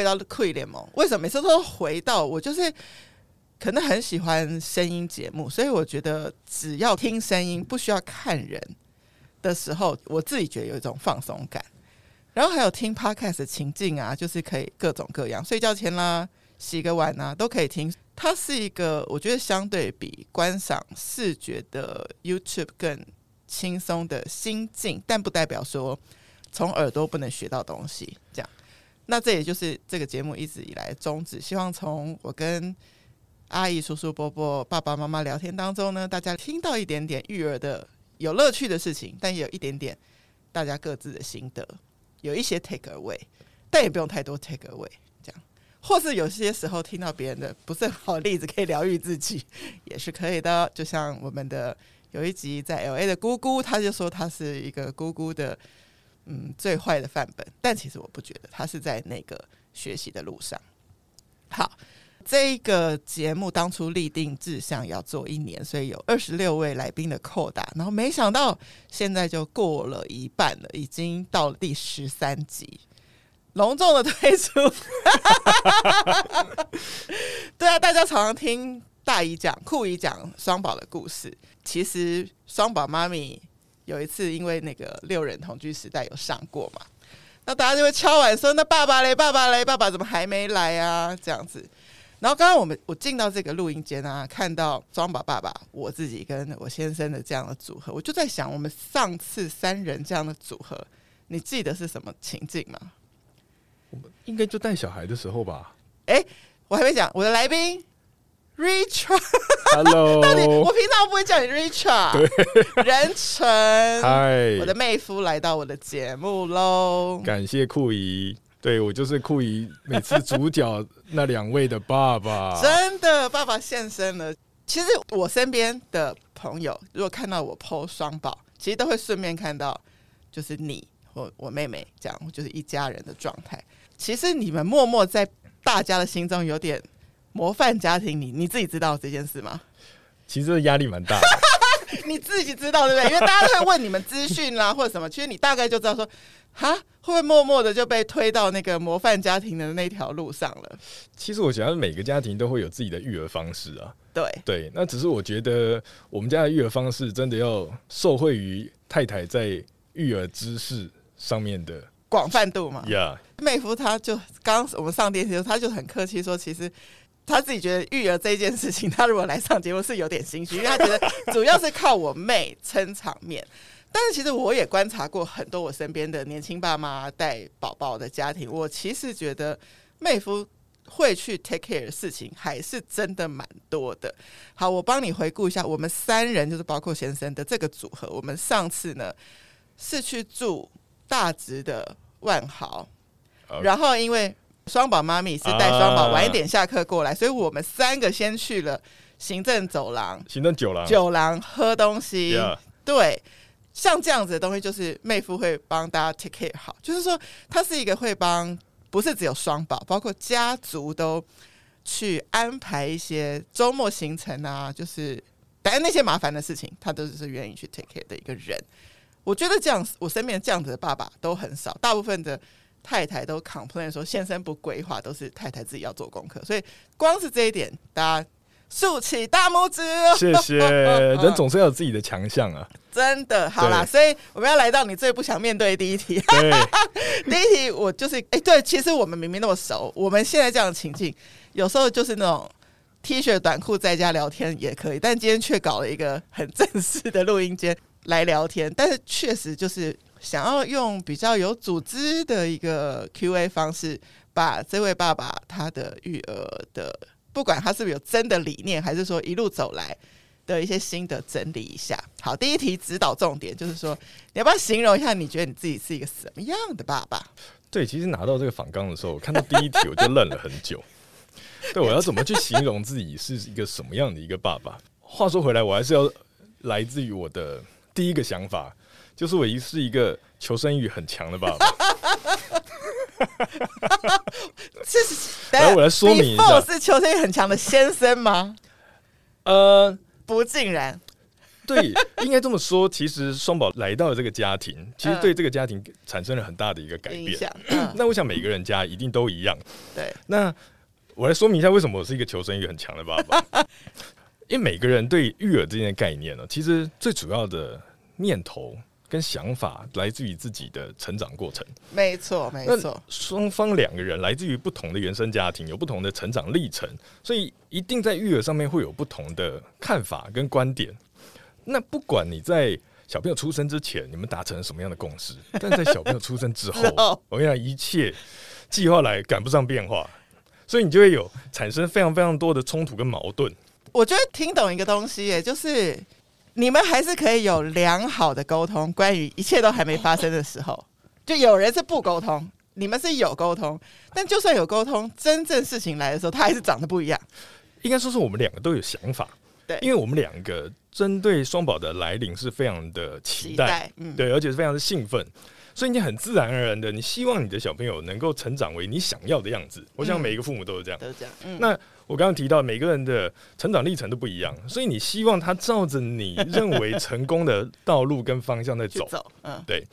回到酷姨联盟。为什么每次都回到我？就是可能很喜欢声音节目，所以我觉得只要听声音，不需要看人的时候，我自己觉得有一种放松感。然后还有听 podcast 的情境啊，就是可以各种各样，睡觉前啦、洗个碗啊，都可以听。它是一个我觉得相对比观赏视觉的 YouTube 更轻松的心境，但不代表说从耳朵不能学到东西。这样，那这也就是这个节目一直以来的宗旨，希望从我跟阿姨、叔叔、伯伯、爸爸妈妈聊天当中呢，大家听到一点点育儿的有乐趣的事情，但也有一点点大家各自的心得。有一些 take away，但也不用太多 take away，这样，或是有些时候听到别人的不是很好的例子，可以疗愈自己，也是可以的。就像我们的有一集在 LA 的姑姑，他就说他是一个姑姑的，嗯，最坏的范本，但其实我不觉得，他是在那个学习的路上。好。这个节目当初立定志向要做一年，所以有二十六位来宾的扣打，然后没想到现在就过了一半了，已经到了第十三集，隆重的推出。对啊，大家常常听大姨讲、酷姨讲双宝的故事，其实双宝妈咪有一次因为那个六人同居时代有上过嘛，那大家就会敲碗说：“那爸爸嘞？爸爸嘞？爸爸怎么还没来啊？”这样子。然后刚刚我们我进到这个录音间啊，看到双宝爸爸、我自己跟我先生的这样的组合，我就在想，我们上次三人这样的组合，你记得是什么情境吗？我们应该就带小孩的时候吧。哎，我还没讲我的来宾，Richard，Hello，到底我平常不会叫你 Richard，对，人称，嗨，我的妹夫来到我的节目喽，感谢酷姨。对，我就是酷姨，每次主角那两位的爸爸，真的爸爸现身了。其实我身边的朋友，如果看到我 po 双宝，其实都会顺便看到，就是你或我妹妹这样，就是一家人的状态。其实你们默默在大家的心中有点模范家庭，你你自己知道这件事吗？其实压力蛮大的，你自己知道对不对？因为大家都会问你们资讯啦，或者什么，其实你大概就知道说。哈，会不会默默的就被推到那个模范家庭的那条路上了？其实我觉得，每个家庭都会有自己的育儿方式啊。对对，那只是我觉得我们家的育儿方式真的要受惠于太太在育儿知识上面的广泛度嘛。呀，Yeah. 妹夫他就刚我们上电视的时候，他就很客气说，其实他自己觉得育儿这件事情，他如果来上节目是有点心虚，因为他觉得主要是靠我妹撑场面。但是其实我也观察过很多我身边的年轻爸妈带宝宝的家庭，我其实觉得妹夫会去 take care 的事情还是真的蛮多的。好，我帮你回顾一下，我们三人就是包括先生的这个组合，我们上次呢是去住大直的万豪.然后因为双宝妈咪是带双宝晚一点下课过来，所以我们三个先去了行政走廊、行政酒廊、酒廊喝东西，Yeah. 对。像这样子的东西，就是妹夫会帮大家 take care 好，就是说他是一个会帮，不是只有双宝，包括家族都去安排一些周末行程啊，就是反正那些麻烦的事情，他都是愿意去 take care 的一个人。我觉得这样，我身边这样子的爸爸都很少，大部分的太太都 complain 说先生不规划，都是太太自己要做功课，所以光是这一点，大家。竖起大拇指，谢谢。人总是要有自己的强项啊！真的，好啦，所以我们要来到你最不想面对的第一题。第一题，我就是哎、欸，对，其实我们明明那么熟，我们现在这样的情境，有时候就是那种 T 恤短裤在家聊天也可以，但今天却搞了一个很正式的录音间来聊天。但是确实就是想要用比较有组织的一个 Q&A 方式，把这位爸爸他的育儿的。不管他是不是有真的理念，还是说一路走来的一些心得整理一下。好，第一题指导重点就是说，你要不要形容一下，你觉得你自己是一个什么样的爸爸？对，其实拿到这个访纲的时候，我看到第一题我就愣了很久。对，我要怎么去形容自己是一个什么样的一个爸爸？话说回来，我还是要来自于我的第一个想法，就是我是一个求生欲很强的爸爸。这是，来我来说明一下，是求生欲很强的先生吗？呃，不尽然。对，应该这么说。其实双宝来到了这个家庭，其实对这个家庭产生了很大的一个改变。嗯、那我想每个人家一定都一样。对，那我来说明一下为什么我是一个求生欲很强的爸爸。因为每个人对育儿这件概念呢，其实最主要的念头跟想法来自于自己的成长过程。没错，没错。双方两个人来自于不同的原生家庭，有不同的成长历程，所以一定在育儿上面会有不同的看法跟观点。那不管你在小朋友出生之前，你们达成了什么样的共识，但在小朋友出生之后，我跟你讲，一切计划来赶不上变化，所以你就会有产生非常非常多的冲突跟矛盾。我觉得听懂一个东西，也就是你们还是可以有良好的沟通。关于一切都还没发生的时候，就有人是不沟通，你们是有沟通。但就算有沟通，真正事情来的时候，他还是长得不一样。应该说是我们两个都有想法，对，因为我们两个针对双宝的来临是非常的期待，期待嗯，对，而且是非常的兴奋。所以你很自然而然的，你希望你的小朋友能够成长为你想要的样子。我想每一个父母都是这样，都是这样。嗯，那我刚刚提到每个人的成长历程都不一样，所以你希望他照着你认为成功的道路跟方向在走。走，嗯，对。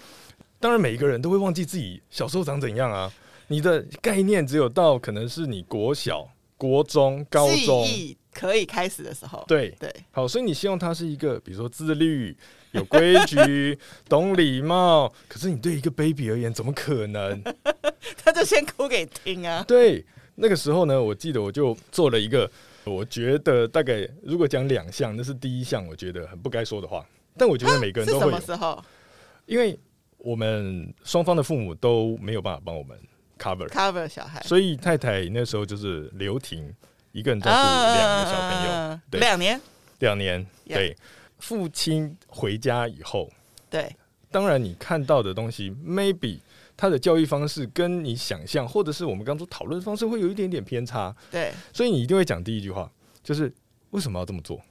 当然，每一个人都会忘记自己小时候长怎样啊。你的概念只有到可能是你国小、国中、高中可以开始的时候。对对，好，所以你希望他是一个，比如说自律。有规矩，懂礼貌，可是你对一个 baby 而言，怎么可能？他就先哭给听啊！对，那个时候呢，我记得我就做了一个，我觉得大概如果讲两项，那是第一项，我觉得很不该说的话。但我觉得每个人都会有。什么时候？因为我们双方的父母都没有办法帮我们 cover cover 小孩，所以太太那时候就是留停一个人照顾两个小朋友，啊、对，两年，两年，对。父亲回家以后，对，当然你看到的东西，maybe 他的教育方式跟你想象，或者是我们刚刚说讨论方式会有一点点偏差，对，所以你一定会讲第一句话，就是为什么要这么做？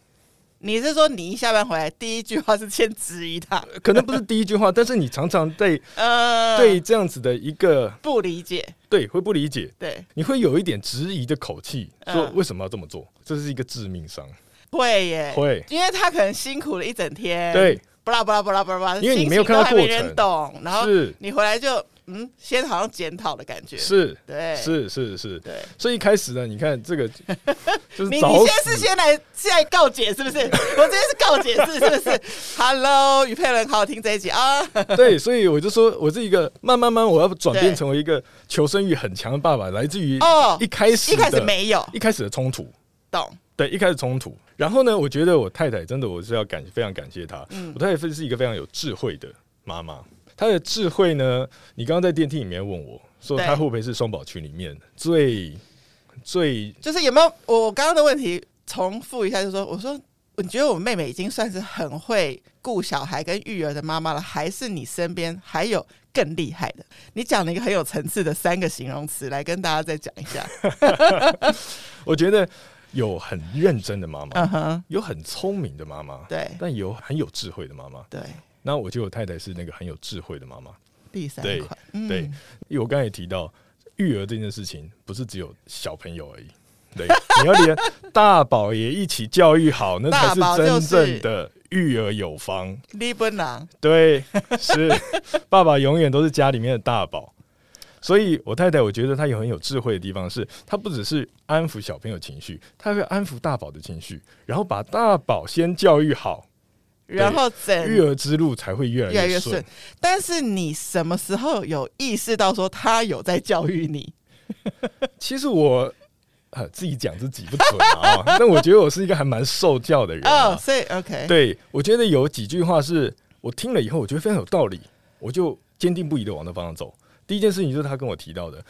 你是说你一下班回来第一句话是先质疑他？可能不是第一句话，但是你常常对 呃对这样子的一个不理解，对，会不理解，对，你会有一点质疑的口气，说为什么要这么做？这是一个致命伤。会耶，会，因为他可能辛苦了一整天，对，不拉不拉不拉不拉，因为你没有看到过人懂，然后你回来就嗯，先好像检讨的感觉，是，对，是是是，对，所以一开始呢，你看这个，就是你你先是先来现在告解是不是？我这边是告解是是不是？Hello，于佩伦，好好听这一集啊，对，所以我就说我是一个慢慢慢，我要转变成为一个求生欲很强的爸爸，来自于哦，一开始一开始没有，一开始的冲突，懂。对，一开始冲突，然后呢，我觉得我太太真的，我是要感非常感谢她。嗯，我太太是一个非常有智慧的妈妈。她的智慧呢，你刚刚在电梯里面问我说，她会不会是双宝群里面最最就是有没有？我刚刚的问题重复一下，就是说，我说你觉得我妹妹已经算是很会顾小孩跟育儿的妈妈了，还是你身边还有更厉害的？你讲了一个很有层次的三个形容词，来跟大家再讲一下。我觉得。有很认真的妈妈，uh-huh. 有很聪明的妈妈，对，但有很有智慧的妈妈，对。那我觉得我太太是那个很有智慧的妈妈。第三对、嗯，对，因为我刚才也提到，育儿这件事情不是只有小朋友而已，对，你要连 大宝也一起教育好，那才是真正的育儿有方。你不能，对，是爸爸永远都是家里面的大宝。所以，我太太我觉得她有很有智慧的地方是，她不只是安抚小朋友情绪，她会安抚大宝的情绪，然后把大宝先教育好，然后整育儿之路才会越来越顺。但是你什么时候有意识到说他有在教育你？其实我啊自己讲自己不准啊，但我觉得我是一个还蛮受教的人啊。哦，所以 OK，对，我觉得有几句话是我听了以后，我觉得非常有道理，我就坚定不移的往那方向走。第一件事情就是他跟我提到的，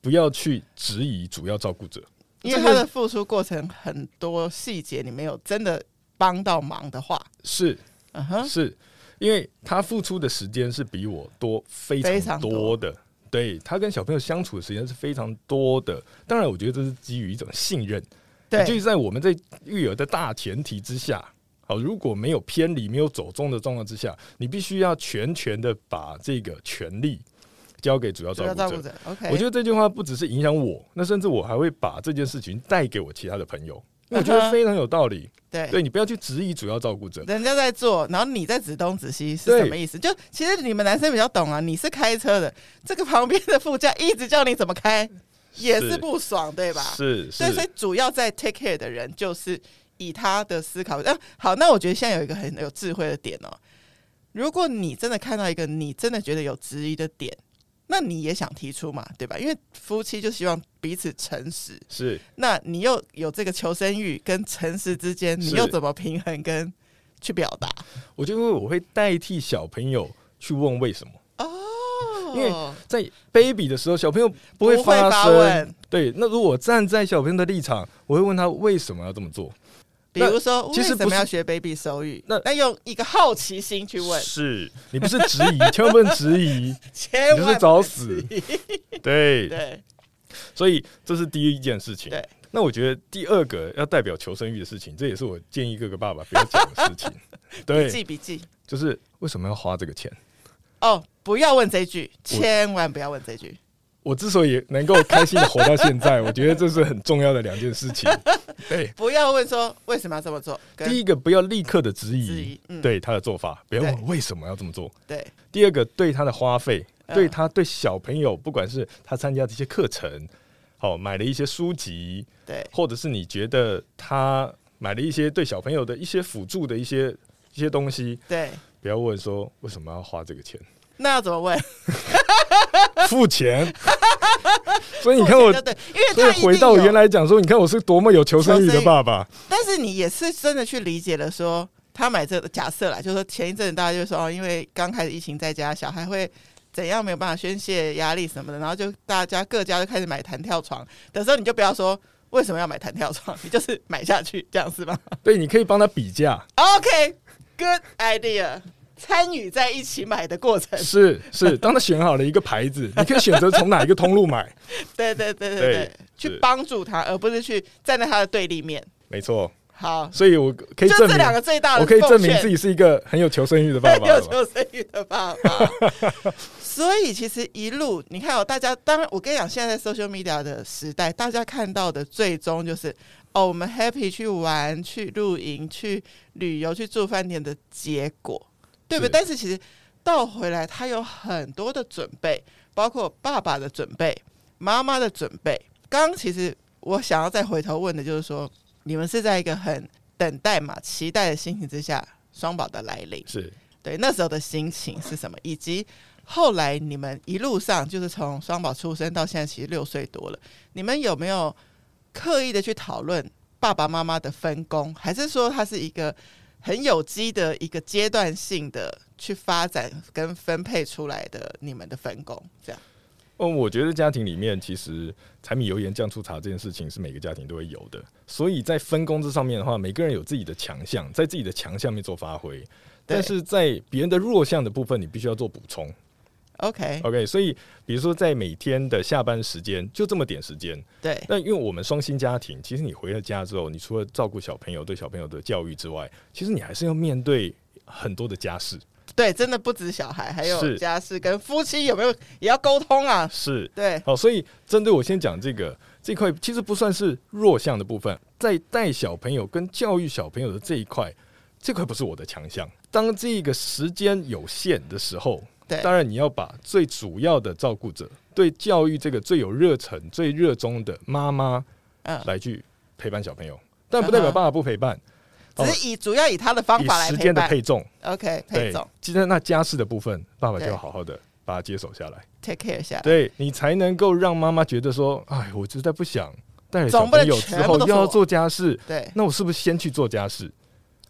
不要去质疑主要照顾者，因为他的付出过程很多细节你没有真的帮到忙的话，是，嗯哼，是。因为他付出的时间是比我多非常多。的，对，他跟小朋友相处的时间是非常多的。当然，我觉得这是基于一种信任，对，就是在我们在育儿的大前提之下，好，如果没有偏离、没有走中的状况之下，你必须要全权的把这个权利。交给主要照顾者，者。OK，我觉得这句话不只是影响我，那甚至我还会把这件事情带给我其他的朋友，我觉得非常有道理。对，对你不要去质疑主要照顾者，人家在做，然后你在指东指西是什么意思？就其实你们男生比较懂啊，你是开车的，这个旁边的副驾一直叫你怎么开，也是不爽，对吧？是，所以所以主要在 take care 的人就是以他的思考。嗯，好，那我觉得现在有一个很有智慧的点哦，如果你真的看到一个你真的觉得有质疑的点。那你也想提出嘛，对吧？因为夫妻就希望彼此诚实。是。那你又有这个求生欲跟诚实之间，你又怎么平衡跟去表达？我就因为我会代替小朋友去问为什么哦，因为在 baby 的时候，小朋友不会发问。对，那如果站在小朋友的立场，我会问他为什么要这么做。比如说，其实为什么要学 baby 手语？那那用一个好奇心去问，是你不是 质疑，千万不能质疑，千万是找死。对对，所以这是第一件事情。对，那我觉得第二个要代表求生欲的事情，这也是我建议各个爸爸不要讲的事情。对，笔记笔记，就是为什么要花这个钱？哦，不要问这句，千万不要问这句。我之所以能够开心的活到现在，我觉得这是很重要的两件事情。对，不要问说为什么要这么做。第一个，不要立刻的质疑，嗯、对他的做法，不要问为什么要这么做。对。第二个，对他的花费，对他对小朋友，不管是他参加这些课程，好买了一些书籍，对，或者是你觉得他买了一些对小朋友的一些辅助的一些一些东西，对，不要问说为什么要花这个钱。那要怎么问？付钱。所以你看我，对，因为他回到原来讲说，你看我是多么有求生欲的爸爸。但是你也是真的去理解了，说他买这个假设啦，就是说前一阵子大家就说哦，因为刚开始疫情在家，小孩会怎样没有办法宣泄压力什么的，然后就大家各家就开始买弹跳床的时候，你就不要说为什么要买弹跳床，你就是买下去这样是吧？对，你可以帮他比价。OK，good idea。参与在一起买的过程是是，当他选好了一个牌子，你可以选择从哪一个通路买。对对对对对，对去帮助他，而不是去站在他的对立面。没错。好，所以我可以证明这两个最大的，我可以证明自己是一个很有求生欲的爸爸，有求生欲的爸爸。所以其实一路你看哦，大家当然我跟你讲，现在在 social media 的时代，大家看到的最终就是哦，我们 happy 去玩、去露营、去旅游、去住饭店的结果。对不对？但是其实倒回来，他有很多的准备，包括爸爸的准备、妈妈的准备。刚刚其实我想要再回头问的就是说，你们是在一个很等待嘛、期待的心情之下，双宝的来临，是对那时候的心情是什么？以及后来你们一路上，就是从双宝出生到现在，其实六岁多了，你们有没有刻意的去讨论爸爸妈妈的分工，还是说他是一个？很有机的一个阶段性的去发展跟分配出来的你们的分工，这样。嗯，我觉得家庭里面其实柴米油盐酱醋茶这件事情是每个家庭都会有的，所以在分工这上面的话，每个人有自己的强项，在自己的强项面做发挥，但是在别人的弱项的部分，你必须要做补充。OK OK，所以比如说在每天的下班时间就这么点时间，对。那因为我们双薪家庭，其实你回了家之后，你除了照顾小朋友、对小朋友的教育之外，其实你还是要面对很多的家事。对，真的不止小孩，还有家事跟夫妻有没有也要沟通啊？是，对。好，所以针对我先讲这个这块，其实不算是弱项的部分，在带小朋友跟教育小朋友的这一块，这块不是我的强项。当这个时间有限的时候。对，当然你要把最主要的照顾者，对教育这个最有热忱、最热衷的妈妈，嗯。来去陪伴小朋友，嗯、但不代表爸爸不陪伴，只是以主要以他的方法来时间的配重。OK，配重。其实那家事的部分，爸爸就要好好的把它接手下来，take care 下。来，对你才能够让妈妈觉得说，哎，我实在不想带了小朋友之后又要做家事，对，那我是不是先去做家事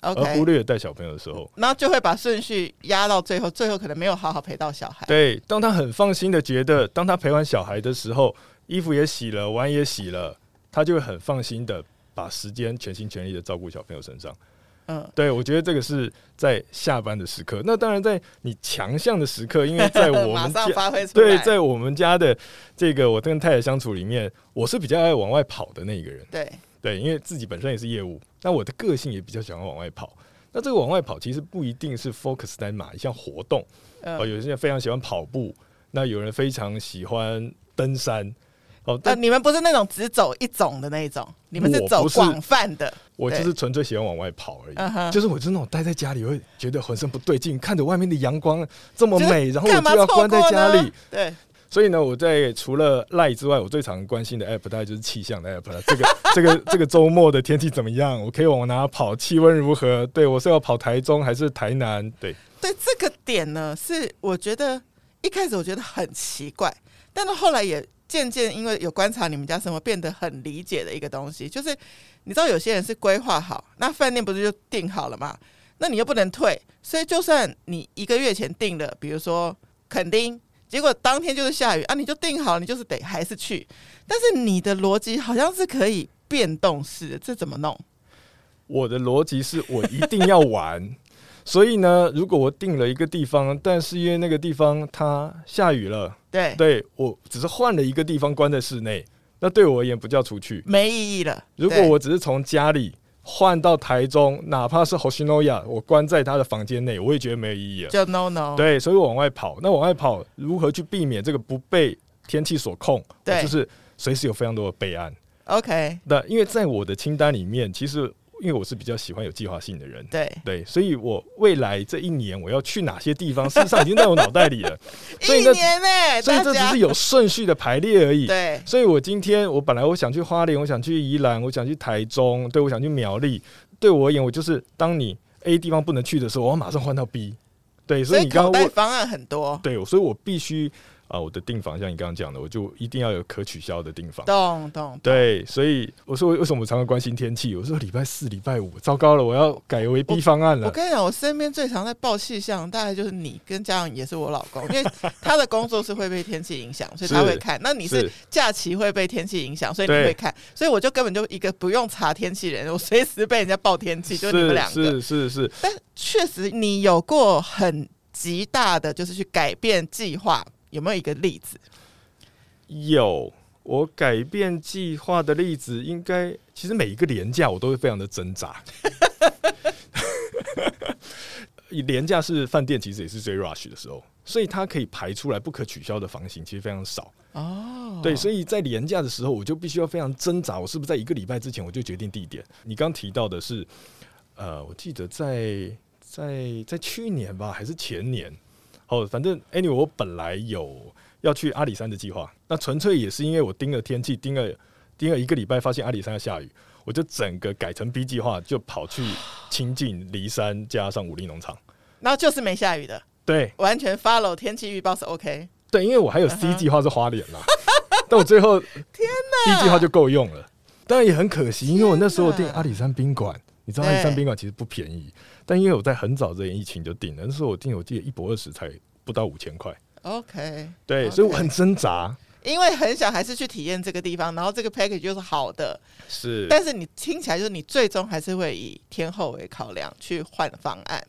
而忽略带小朋友的时候，然后就会把顺序压到最后，最后可能没有好好陪到小孩。对，当他很放心的觉得，当他陪完小孩的时候，衣服也洗了，碗也洗了，他就会很放心的把时间全心全意的照顾小朋友身上。嗯，对，我觉得这个是在下班的时刻。那当然，在你强项的时刻，因为在我们家 对，在我们家的这个我跟太太相处里面，我是比较爱往外跑的那一个人。对。对，因为自己本身也是业务，那我的个性也比较喜欢往外跑。那这个往外跑其实不一定是 focus 在哪一项活动，哦、呃，有些人非常喜欢跑步，那有人非常喜欢登山，哦，但、呃、你们不是那种只走一种的那一种，你们是走广泛的。我就是纯粹喜欢往外跑而已。对就是我就是那种待在家里会觉得浑身不对劲，看着外面的阳光这么美，然后我就要关在家里。对。所以呢，我在除了 LINE 之外，我最常关心的 app 大概就是气象的 app 了。这个 这个这个周末的天气怎么样？我可以往哪跑？气温如何？对，我是要跑台中还是台南？对对，这个点呢，是我觉得一开始我觉得很奇怪，但是后来也渐渐因为有观察你们家生活，变得很理解的一个东西，就是你知道有些人是规划好，那饭店不是就订好了吗？那你又不能退，所以就算你一个月前订了，比如说垦丁。结果当天就是下雨啊，你就定好，你就是得还是去。但是你的逻辑好像是可以变动式的，这怎么弄？我的逻辑是我一定要玩，所以呢，如果我定了一个地方，但是因为那个地方它下雨了，对，对我只是换了一个地方关在室内，那对我而言不叫出去，没意义了。如果我只是从家里。换到台中，哪怕是 Hoshinoya，我关在他的房间内，我也觉得没有意义了。就 no no。对，所以我往外跑。那往外跑，如何去避免这个不被天气所控？对，就是随时有非常多的备案。OK。那因为在我的清单里面，其实。因为我是比较喜欢有计划性的人，对对，所以我未来这一年我要去哪些地方，事实上已经在我脑袋里了。所以一年呢、欸，所以这只是有顺序的排列而已。对，所以我今天我本来我想去花莲，我想去宜兰，我想去台中，对，我想去苗栗。对我而言，我就是当你 A 地方不能去的时候，我要马上换到 B。对，所以你刚刚问方案很多，对，所以我必须。啊，我的订房像你刚刚讲的，我就一定要有可取消的订房。懂懂。对，所以我说为什么我常常关心天气？我说礼拜四、礼拜五，糟糕了，我要改为 B 方案了。我，我跟你讲，我身边最常在报气象，大概就是你跟家长也是我老公，因为他的工作是会被天气影响，所以他会看。那你是假期会被天气影响，所以你会看。所以我就根本就一个不用查天气人，我随时被人家报天气，就是你们两个。是是是。但确实，你有过很极大的，就是去改变计划。有没有一个例子？有，我改变计划的例子，应该其实每一个廉价我都会非常的挣扎。廉价是饭店其实也是最 rush 的时候，所以它可以排出来不可取消的房型其实非常少哦。对，所以在廉价的时候，我就必须要非常挣扎，我是不是在一个礼拜之前我就决定地点？你刚提到的是，呃，我记得在在在去年吧，还是前年？哦，反正 anyway，我本来有要去阿里山的计划，那纯粹也是因为我盯了天气，盯了盯了一个礼拜，发现阿里山要下雨，我就整个改成 B 计划，就跑去亲近骊山加上武陵农场，然后就是没下雨的，对，完全 follow 天气预报是 OK，对，因为我还有 C 计划是花莲啦，但我最后天哪，B 计划就够用了，当然也很可惜，因为我那时候订阿里山宾馆，你知道阿里山宾馆其实不便宜。但因为我在很早之前疫情就定了，那时候我订，我记得一泊二十才不到五千块。OK，对，okay. 所以我很挣扎，因为很想还是去体验这个地方，然后这个 package 就是好的，是。但是你听起来就是你最终还是会以天后为考量去换方案，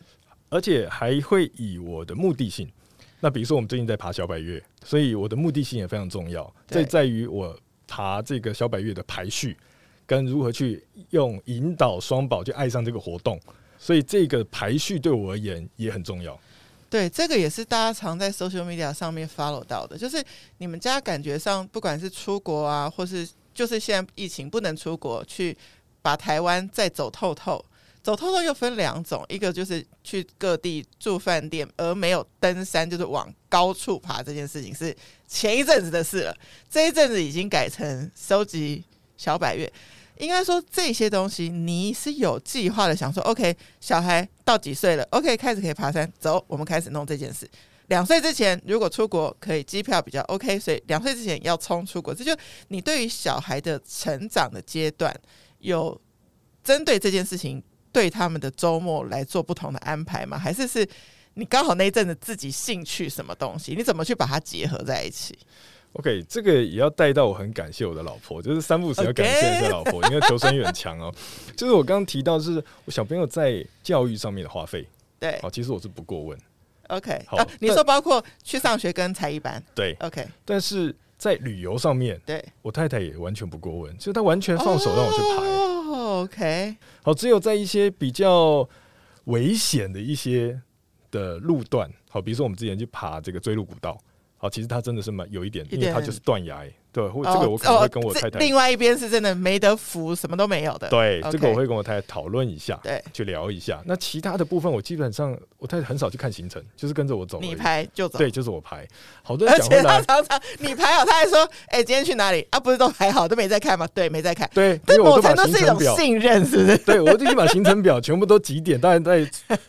而且还会以我的目的性。那比如说我们最近在爬小百岳，所以我的目的性也非常重要，这在于我爬这个小百岳的排序跟如何去用引导双宝去爱上这个活动。所以这个排序对我而言也很重要。对，这个也是大家常在 social media 上面 follow 到的，就是你们家感觉上，不管是出国啊，或是就是现在疫情不能出国，去把台湾再走透透。走透透又分两种，一个就是去各地住饭店，而没有登山，就是往高处爬这件事情是前一阵子的事了。这一阵子已经改成收集小百岳。应该说这些东西你是有计划的，想说 OK，小孩到几岁了？OK，开始可以爬山，走，我们开始弄这件事。两岁之前如果出国可以机票比较 OK，所以两岁之前要冲出国。这就你对于小孩的成长的阶段，有针对这件事情对他们的周末来做不同的安排吗？还是是你刚好那一阵子自己兴趣什么东西，你怎么去把它结合在一起？OK，这个也要带到我很感谢我的老婆，就是三不五时要感谢一下老婆因为求生欲很强哦。就是我刚刚提到，就是我小朋友在教育上面的花费，对，好，其实我是不过问。OK，好，啊，你说包括去上学跟才艺班，对，OK，但是在旅游上面，对，我太太也完全不过问，就她完全放手让我去排。哦，OK，好，只有在一些比较危险的一些的路段，好，比如说我们之前去爬这个追鹿古道。好，其实它真的是蛮有一点，因为它就是断崖。的对，或这个我可能会跟我太太。哦、另外一边是真的没得扶，什么都没有的。对这个我会跟我太太讨论一下，对，去聊一下。那其他的部分，我基本上我太太很少去看行程，就是跟着我走。你拍就走。对，就是我拍。好多人讲他常常你排好，他还说：“哎、欸，今天去哪里？啊，不是都排好，都没在看吗？”对，没在看。对，但某程度是一种信任，是不是？对，我已经把行程表全部都几点，当然在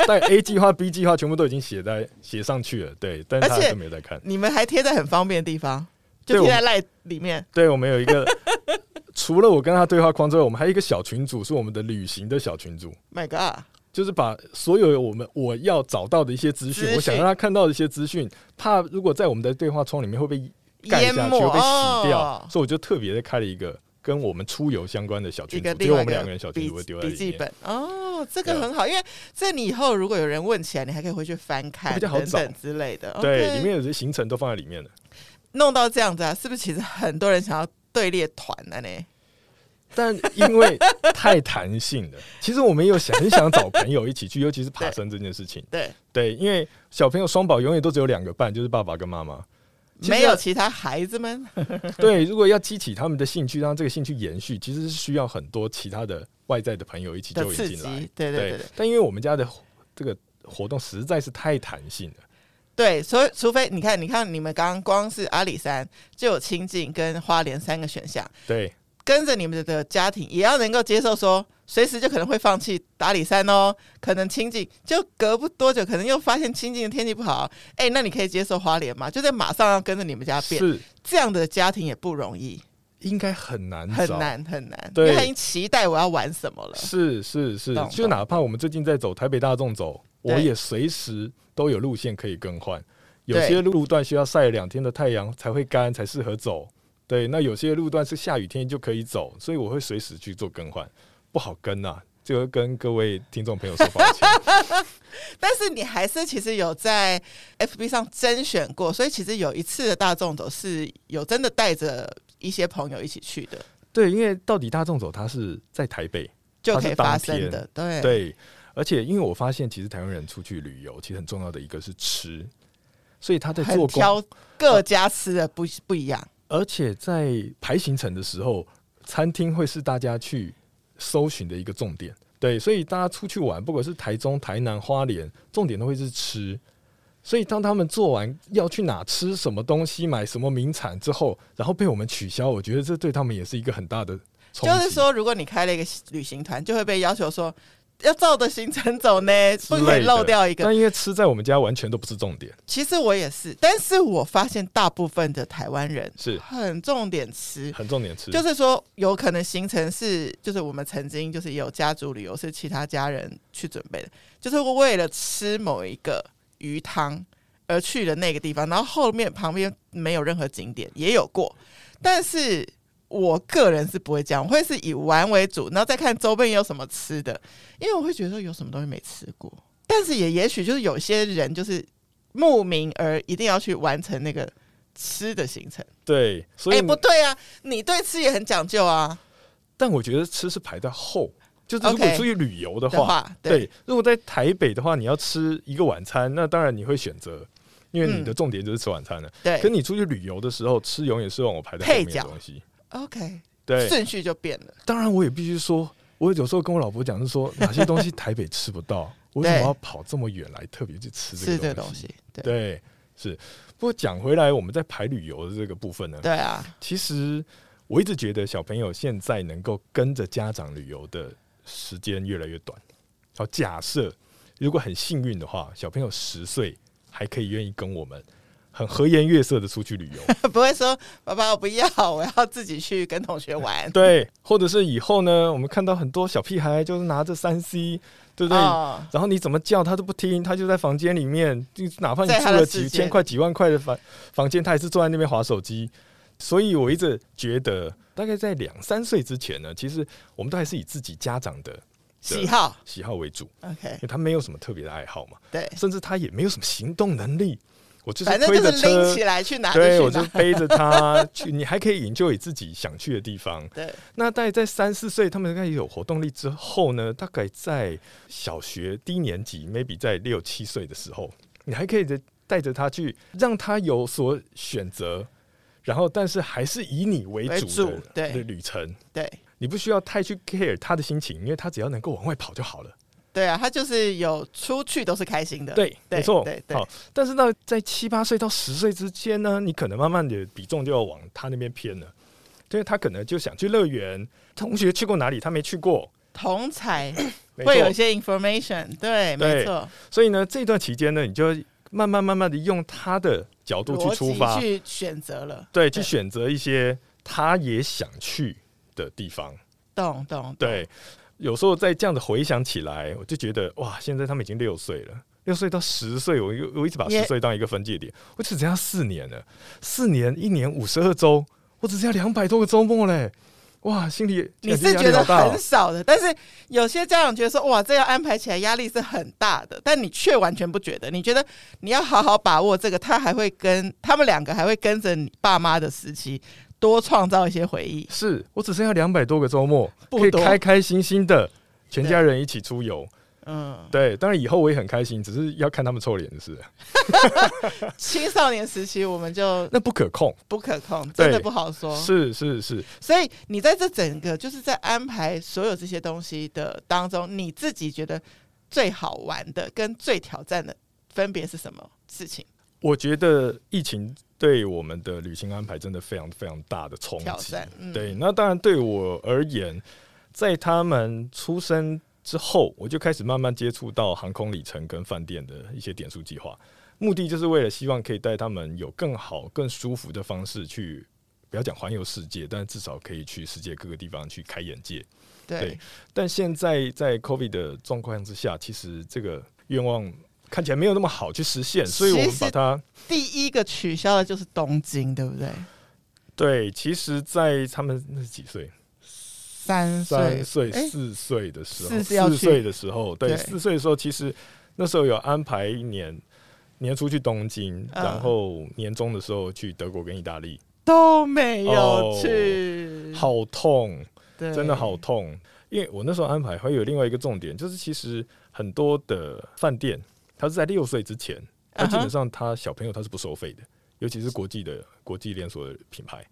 在 A 计划、B 计划全部都已经写在写上去了。对，但是他还是没有在看。你们还贴在很方便的地方。就贴在赖里面。对，我们有一个，除了我跟他对话框之外，我们还有一个小群组，是我们的旅行的小群组。My God，就是把所有我们我要找到的一些资讯，我想让他看到的一些资讯，怕如果在我们的对话窗里面会被盖下去，会被洗掉，哦、所以我就特别的开了一个跟我们出游相关的小群组，只有我们两个人小群组会丢在。笔记本哦，这个很好，因为这你以后如果有人问起来，你还可以回去翻看，比较好找之类的。对，里面有些行程都放在里面了。弄到这样子啊，是不是其实很多人想要队列团了呢？但因为太弹性了，其实我们有想很想找朋友一起去，尤其是爬山这件事情。对对，因为小朋友双宝永远都只有两个伴，就是爸爸跟妈妈，没有其他孩子们。对，如果要激起他们的兴趣，让这个兴趣延续，其实是需要很多其他的外在的朋友一起就引进来。对对对，对。但因为我们家的这个活动实在是太弹性了。对，所以除非你看，你看你们刚刚光是阿里山就有清境跟花莲三个选项，对，跟着你们的家庭也要能够接受说，随时就可能会放弃打里山哦，可能清境就隔不多久，可能又发现清境的天气不好，哎，那你可以接受花莲吗？就在马上要跟着你们家变，是。这样的家庭也不容易，应该很难，很难很难，对，因为他已经期待我要玩什么了，是是是，就哪怕我们最近在走台北大众走，我也随时。都有路线可以更换，有些路段需要晒两天的太阳才会干，才适合走。对，那有些路段是下雨天就可以走，所以我会随时去做更换，不好跟呐、啊，就跟各位听众朋友说抱歉。但是你还是其实有在 FB 上甄选过，所以其实有一次的大众走是有真的带着一些朋友一起去的。对，因为到底大众走它是在台北就可以发生的，对对。而且，因为我发现，其实台湾人出去旅游，其实很重要的一个是吃，所以他在做挑各家吃的不不一样。而且在排行程的时候，餐厅会是大家去搜寻的一个重点。对，所以大家出去玩，不管是台中、台南、花莲，重点都会是吃。所以当他们做完要去哪吃什么东西、买什么名产之后，然后被我们取消，我觉得这对他们也是一个很大的。就是说，如果你开了一个旅行团，就会被要求说。要照着行程走呢，不可以漏掉一个。但因为吃在我们家完全都不是重点。其实我也是，但是我发现大部分的台湾人是很重点吃，很重点吃。就是说，有可能行程是，就是我们曾经就是有家族旅游，是其他家人去准备的，就是为了吃某一个鱼汤而去的那个地方，然后后面旁边没有任何景点，也有过，但是。我个人是不会这样，我会是以玩为主，然后再看周边有什么吃的，因为我会觉得说有什么东西没吃过。但是也也许就是有些人就是慕名而一定要去完成那个吃的行程。对，所以不对啊，你对吃也很讲究啊。但我觉得吃是排在后，就是如果出去旅游的话，okay, 的话对，对，如果在台北的话，你要吃一个晚餐，那当然你会选择，因为你的重点就是吃晚餐了。对、嗯，跟你出去旅游的时候，吃永远是让我排在后面的东西。OK，对，顺序就变了。当然，我也必须说，我有时候跟我老婆讲，是说哪些东西台北吃不到，我为什么要跑这么远来特别去吃这个东西？对，对，是。不过讲回来，我们在排旅游的这个部分呢，对啊，其实我一直觉得小朋友现在能够跟着家长旅游的时间越来越短。好，假设如果很幸运的话，小朋友十岁还可以愿意跟我们。很和颜悦色的出去旅游，不会说爸爸我不要，我要自己去跟同学玩。对，或者是以后呢，我们看到很多小屁孩就是拿着三 C，对不对？哦、然后你怎么叫他都不听，他就在房间里面，就哪怕你住了几千块、几万块的房房间，他还是坐在那边划手机。所以我一直觉得，大概在两三岁之前呢，其实我们都还是以自己家长的，的喜好喜好为主。OK，因为他没有什么特别的爱好嘛，对，甚至他也没有什么行动能力。我就是反正就是拎起来去哪里去哪，对，我就背着他 去。你还可以 enjoy 自己想去的地方。对，那大概在三四岁，他们应该有活动力之后呢，大概在小学低年级，maybe 在六七岁的时候，你还可以带着他去，让他有所选择，然后但是还是以你为主的为主对的旅程，对你不需要太去 care 他的心情，因为他只要能够往外跑就好了。对啊，他就是有出去都是开心的。对，对没错。对对好，但是到在七八岁到十岁之间呢，你可能慢慢的比重就要往他那边偏了，因为他可能就想去乐园，同学去过哪里他没去过，同才 会有一些 information，对，没错。所以呢，这段期间呢，你就慢慢慢慢的用他的角度去出发，去选择了，对，去选择一些他也想去的地方。懂懂，对。有时候再这样子回想起来，我就觉得哇，现在他们已经六岁了，六岁到十岁，我我一直把十岁当一个分界点，我只剩下四年了，四年一年五十二周，我只剩下两百多个周末嘞，哇，心里你是觉得很少的，但是有些家长觉得说哇，这要安排起来压力是很大的，但你却完全不觉得，你觉得你要好好把握这个，他还会跟他们两个还会跟着你爸妈的时期。多创造一些回忆，是我只剩下两百多个周末，可以开开心心的全家人一起出游。嗯，对，当然以后我也很开心，只是要看他们臭脸的事。青少年时期我们就 那不可控，不可控，真的不好说。是是是，所以你在这整个就是在安排所有这些东西的当中，你自己觉得最好玩的跟最挑战的分别是什么事情？我觉得疫情。对我们的旅行安排真的非常非常大的冲击。嗯、对，那当然对我而言，在他们出生之后，我就开始慢慢接触到航空里程跟饭店的一些点数计划，目的就是为了希望可以带他们有更好、更舒服的方式去，不要讲环游世界，但至少可以去世界各个地方去开眼界。对，对，但现在在 COVID 的状况之下，其实这个愿望。看起来没有那么好去实现，所以我们把它第一个取消的就是东京，对不对？对，其实，在他们那是几岁？三岁、岁、四岁的时候，四岁的时候，对，四岁的时候，其实那时候有安排一年年初去东京，然后年终的时候去德国跟意大利都没有去，好痛，真的好痛。因为我那时候安排还有另外一个重点，就是其实很多的饭店。它是在六岁之前，它基本上他小朋友他是不收费的，uh. 尤其是国际的国际连锁的品牌。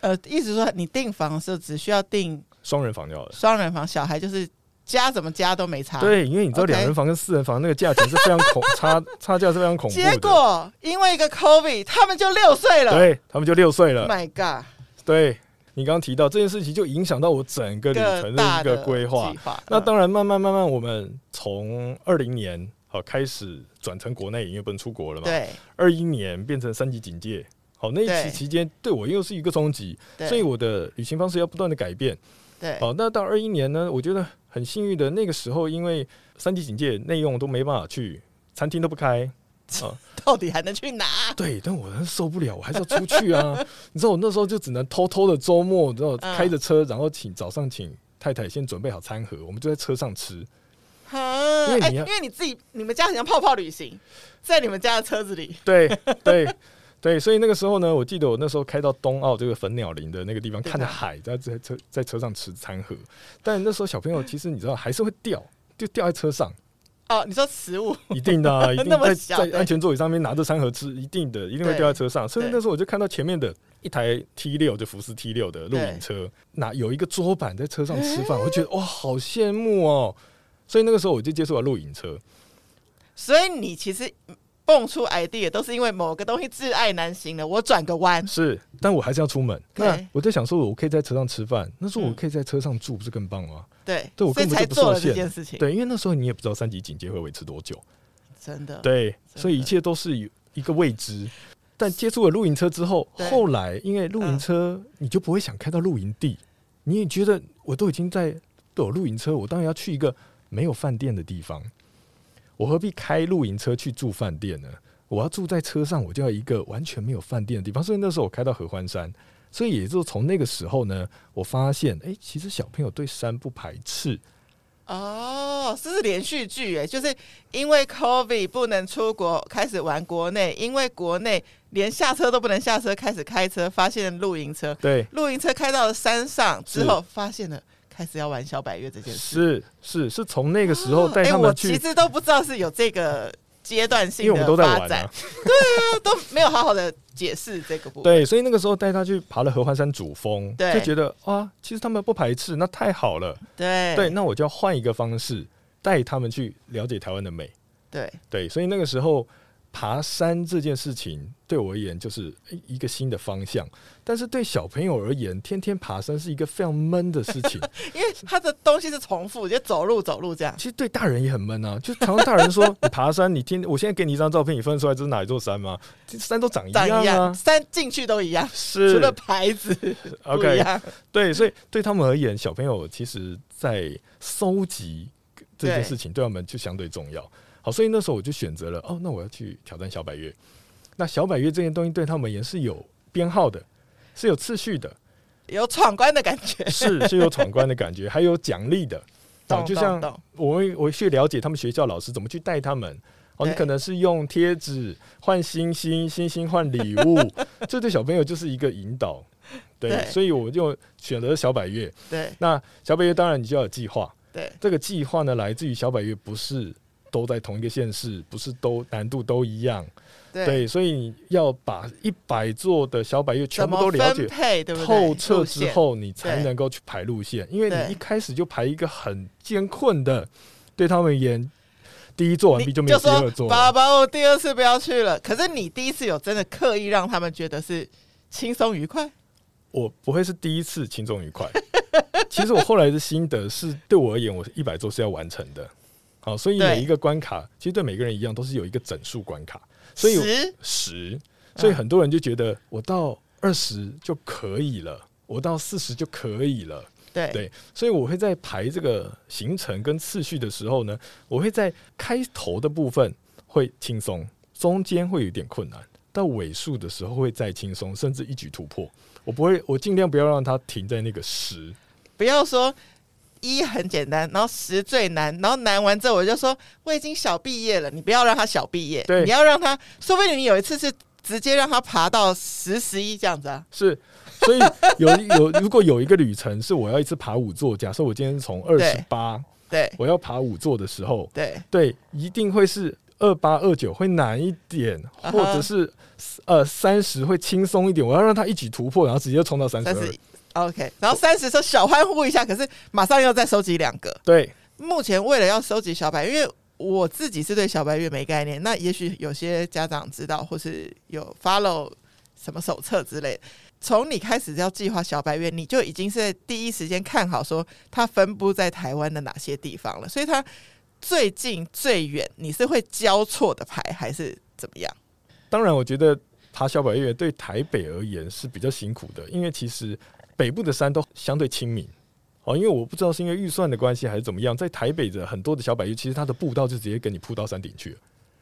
呃，意思说你订房的时候只需要订双人房就好了，双人房小孩就是加怎么加都没差。对，因为你知道两人房跟四人房那个价钱是非常恐 差差价是非常恐怖的。结果因为一个 COVID，他们就六岁了，对他们就六岁了。Oh、My God！对你刚刚提到这件事情，就影响到我整个旅程的一个规划。那当然，慢慢慢慢，我们从二零年。好，开始转成国内，因为不能出国了嘛。对。二一年变成三级警戒，好，那一期期间对我又是一个冲击，对所以我的旅行方式要不断的改变。对。好，那到二一年呢，我觉得很幸运的，那个时候因为三级警戒，内用都没办法去，餐厅都不开。啊，到底还能去哪？对，但我还是受不了，我还是要出去啊！你知道，我那时候就只能偷偷的周末，然后开着车，然后请早上请太太先准备好餐盒，我们就在车上吃。因为你、欸、因为你自己，你们家很像泡泡旅行，在你们家的车子里。对对 对，所以那个时候呢，我记得我那时候开到东澳这个粉鸟林的那个地方，看着海，在在车在车上吃餐盒。但那时候小朋友其实你知道还是会掉，就掉在车上。哦，你说食物？一定的、啊，一定在在安全座椅上面拿着餐盒吃，一定的，一定会掉在车上。所以那时候我就看到前面的一台 T 六，就福斯 T 六的露营车，那有一个桌板在车上吃饭，我就觉得哇，好羡慕哦。所以那个时候我就接触了露营车，所以你其实蹦出 idea 都是因为某个东西挚爱难行了，我转个弯是，但我还是要出门。对那我在想说，我可以在车上吃饭，那时候我可以在车上住，不是更棒吗？对，对我根本就不受限。做了这件事情。对，因为那时候你也不知道三级警戒会维持多久，真的。对，所以一切都是一个未知。但接触了露营车之后，后来因为露营车，你就不会想开到露营地，你也觉得我都已经在都有露营车，我当然要去一个。没有饭店的地方，我何必开露营车去住饭店呢？我要住在车上，我就要一个完全没有饭店的地方。所以那时候我开到合欢山，所以也就从那个时候呢，我发现，哎、欸，其实小朋友对山不排斥。哦，这是连续剧哎，就是因为 COVID 不能出国，开始玩国内，因为国内连下车都不能下车，开始开车，发现露营车。对，露营车开到了山上之后，发现了。开始要玩小百岳这件事，是是是从那个时候带他们去，哦欸、我其实都不知道是有这个阶段性的，因为我们都在玩啊，对啊，都没有好好的解释这个部分。对，所以那个时候带他去爬了合欢山主峰，对，就觉得啊，其实他们不排斥，那太好了。对对，那我就要换一个方式带他们去了解台湾的美。对对，所以那个时候。爬山这件事情对我而言就是一个新的方向，但是对小朋友而言，天天爬山是一个非常闷的事情，因为他的东西是重复，就走路走路这样。其实对大人也很闷啊，就常常大人说你爬山，你天，我现在给你一张照片，你分得出来这是哪一座山吗？山都长一样一样，山进去都一样，是除了牌子 OK。对，所以对他们而言，小朋友其实在搜集这件事情对他们就相对重要。好，所以那时候我就选择了哦，那我要去挑战小百岳。那小百岳这件东西对他们也是有编号的，是有次序的，有闯关的感觉，是是有闯关的感觉，还有奖励的。哦，就像我我去了解他们学校老师怎么去带他们。哦，你可能是用贴纸换星星，星星换礼物，这对小朋友就是一个引导。对，对所以我就选择小百月。对，那小百月当然你就要有计划。对，这个计划呢，来自于小百月不是。都在同一个县市，不是都难度都一样，对，对，所以你要把一百座的小百岳全部都了解透彻之后，你才能够去排路线。因为你一开始就排一个很艰困的，对他们而言，第一座完毕就没有第二座。爸爸，我第二次不要去了。可是你第一次有真的刻意让他们觉得是轻松愉快？我不会是第一次轻松愉快。其实我后来的心得是，对我而言，我一百座是要完成的。好，所以每一个关卡其实对每个人一样，都是有一个整数关卡。所以十十，所以很多人就觉得我到二十就可以了，我到四十就可以了。对对，所以我会在排这个行程跟次序的时候呢，我会在开头的部分会轻松，中间会有点困难，到尾数的时候会再轻松，甚至一举突破。我不会，我尽量不要让它停在那个十，不要说。一很简单，然后十最难，然后难完之后我就说我已经小毕业了，你不要让他小毕业，对，你要让他，说不定你有一次是直接让他爬到十十一这样子啊。是，所以有有 如果有一个旅程是我要一次爬五座，假设我今天从二十八，对，我要爬五座的时候，对。对，一定会是二八二九会难一点，或者是呃三十会轻松一点，我要让他一举突破，然后直接冲到三十二。OK，然后三十说小欢呼一下，可是马上又再收集两个。对，目前为了要收集小百岳，因为我自己是对小白月没概念，那也许有些家长知道，或是有 follow 什么手册之类的。从你开始要计划小白月，你就已经是在第一时间看好说它分布在台湾的哪些地方了。所以它最近最远，你是会交错的排还是怎么样？当然，我觉得爬小白月对台北而言是比较辛苦的，因为其实。北部的山都相对亲民，哦，因为我不知道是因为预算的关系还是怎么样，在台北的很多的小百岳，其实它的步道就直接给你铺到山顶去了，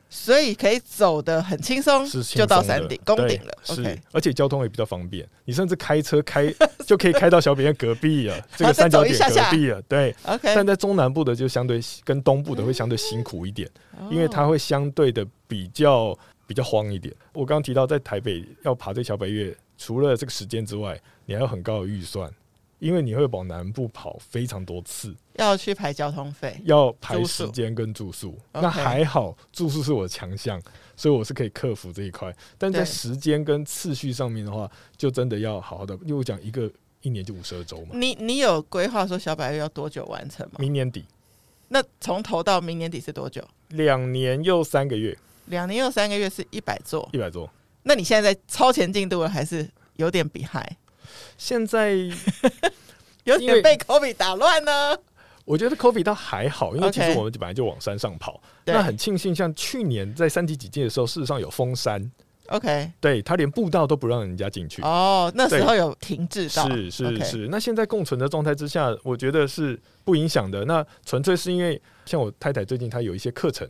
所以可以走的很轻松，就到山顶攻顶了。是而且交通也比较方便，你甚至开车开就可以开到小百岳隔壁了，这个三角点隔壁了。对，OK。但在中南部的就相对跟东部的会相对辛苦一点，因为它会相对的比较比较荒一点。我刚刚提到在台北要爬这小百岳。除了这个时间之外，你还有很高的预算，因为你会往南部跑非常多次，要去排交通费，要排时间跟住宿。住宿那还好，住宿是我的强项，所以我是可以克服这一块。但在时间跟次序上面的话，就真的要好好的。因为我讲一个一年就五十二周嘛，你你有规划说小百岳要多久完成吗？明年底。那从头到明年底是多久？两年又三个月。两年又三个月是一百座，一百座。那你现在在超前进度了，还是有点 behind？现在 有点被 COVID 打乱呢。我觉得 COVID 倒还好，因为其实我们本来就往山上跑。那很庆幸，像去年在三级几届的时候，事实上有封山。OK，对他连步道都不让人家进去。哦，那时候有停滞到。是是是。那现在共存的状态之下，我觉得是不影响的。那纯粹是因为，像我太太最近她有一些课程。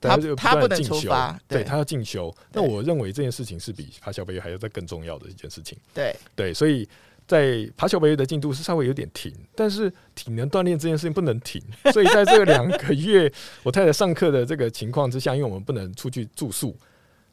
他他不能出发，对，他要进修。那我认为这件事情是比爬小百岳还要再更重要的一件事情。对对，所以在爬小百岳的进度是稍微有点停，但是体能锻炼这件事情不能停。所以在这两个月我太太上课的这个情况之下，因为我们不能出去住宿，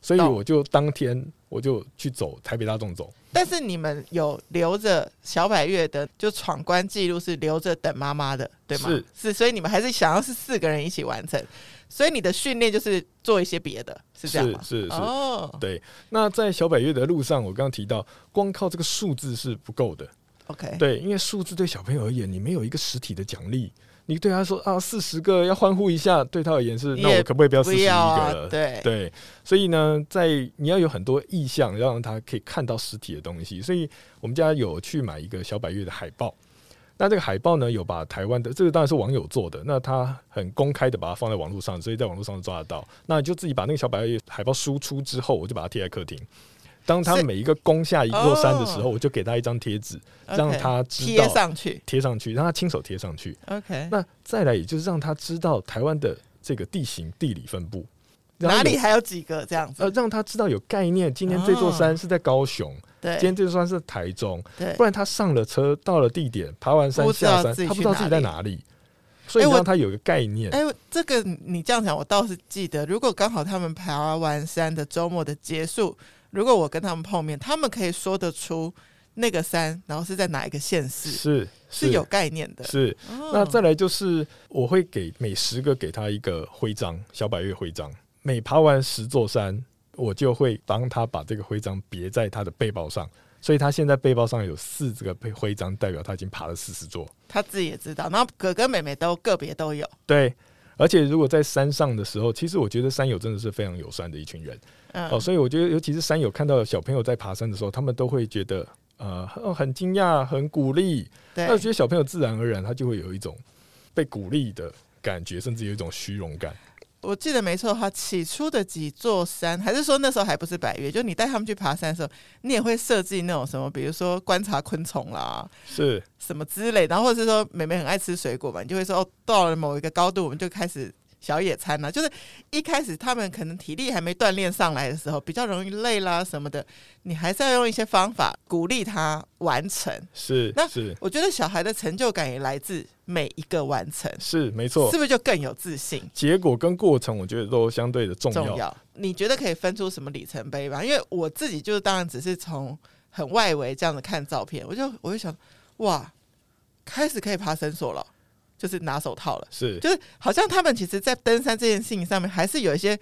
所以我就当天我就去走台北大众走。但是你们有留着小百月的就闯关记录是留着等妈妈的，对吗？是是，所以你们还是想要是四个人一起完成，所以你的训练就是做一些别的，是这样吗？是是是，哦，对。那在小百月的路上，我刚刚提到，光靠这个数字是不够的。OK，对，因为数字对小朋友而言，你没有一个实体的奖励。你对他说啊，四十个要欢呼一下，对他而言是，那我可不可以不要四十一个了？啊、对对，所以呢，在你要有很多意向，让他可以看到实体的东西。所以我们家有去买一个小百月的海报。那这个海报呢，有把台湾的这个当然是网友做的，那他很公开的把它放在网络上，所以在网络上抓得到。那你就自己把那个小百叶海报输出之后，我就把它贴在客厅。当他每一个攻下一座山的时候，我就给他一张贴纸，让他知道贴上去，贴上去，让他亲手贴上去。OK，那再来，也就是让他知道台湾的这个地形地理分布，哪里还有几个这样子，呃，让他知道有概念。今天这座山是在高雄，对，今天这座山是台中，对，不然他上了车到了地点，爬完山下山，他不知道自己在哪里，所以让他有个概念。哎，这个你这样讲，我倒是记得，如果刚好他们爬完山的周末的结束。如果我跟他们碰面，他们可以说得出那个山，然后是在哪一个县市，是是，有概念的。是，哦、那再来就是我会给每十个给他一个徽章，小百月徽章。每爬完十座山，我就会帮他把这个徽章别在他的背包上。所以他现在背包上有四这个徽章，代表他已经爬了四十座。他自己也知道，然后哥哥妹妹都个别都有。对，而且如果在山上的时候，其实我觉得山友真的是非常友善的一群人。嗯、哦，所以我觉得，尤其是山友看到小朋友在爬山的时候，他们都会觉得呃很惊讶、很鼓励。对，那我觉得小朋友自然而然他就会有一种被鼓励的感觉，甚至有一种虚荣感。我记得没错的话，起初的几座山，还是说那时候还不是百越，就你带他们去爬山的时候，你也会设计那种什么，比如说观察昆虫啦，是什么之类，然后或者是说妹妹很爱吃水果嘛，你就会说哦，到了某一个高度，我们就开始。小野餐呢、啊，就是一开始他们可能体力还没锻炼上来的时候，比较容易累啦什么的，你还是要用一些方法鼓励他完成。是，那是我觉得小孩的成就感也来自每一个完成。是，没错，是不是就更有自信？结果跟过程，我觉得都相对的重要。重要。你觉得可以分出什么里程碑吧？因为我自己就是当然只是从很外围这样子看照片，我就我就想，哇，开始可以爬绳索了。就是拿手套了，是，就是好像他们其实，在登山这件事情上面，还是有一些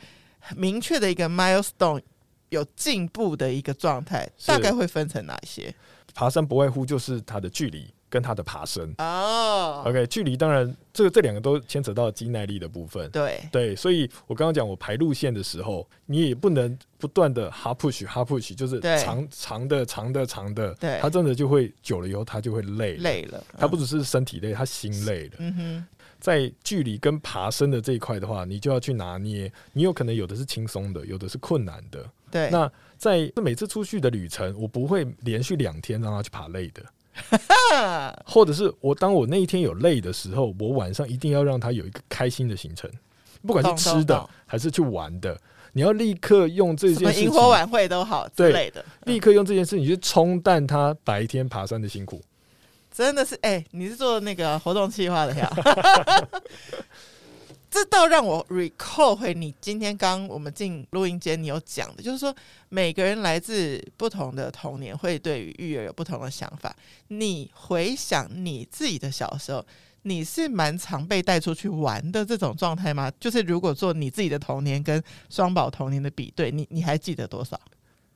明确的一个 milestone，有进步的一个状态，大概会分成哪些？爬山不外乎就是它的距离。跟他的爬升。哦，OK，距离当然这个这两个都牵扯到肌耐力的部分，对。对，所以我刚刚讲我排路线的时候，你也不能不断的 hard push hard push，就是长长的长的长的，对，他真的就会久了以后他就会累累了，他不只是身体累，他心累了。嗯哼，在距离跟爬升的这一块的话，你就要去拿捏，你有可能有的是轻松的，有的是困难的，对。那在每次出去的旅程，我不会连续两天让他去爬累的。或者是我当我那一天有累的时候，我晚上一定要让他有一个开心的行程，不管是吃的还是去玩的，你要立刻用这件事情，萤火晚会都好之类的，立刻用这件事情去冲淡他白天爬山的辛苦。真的是，哎、欸，你是做那个活动计划的呀？这倒让我 recall 回你今天刚我们进录音间，你有讲的，就是说每个人来自不同的童年，会对于育儿有不同的想法。你回想你自己的小时候，你是蛮常被带出去玩的这种状态吗？就是如果做你自己的童年跟双宝童年的比对，你你还记得多少？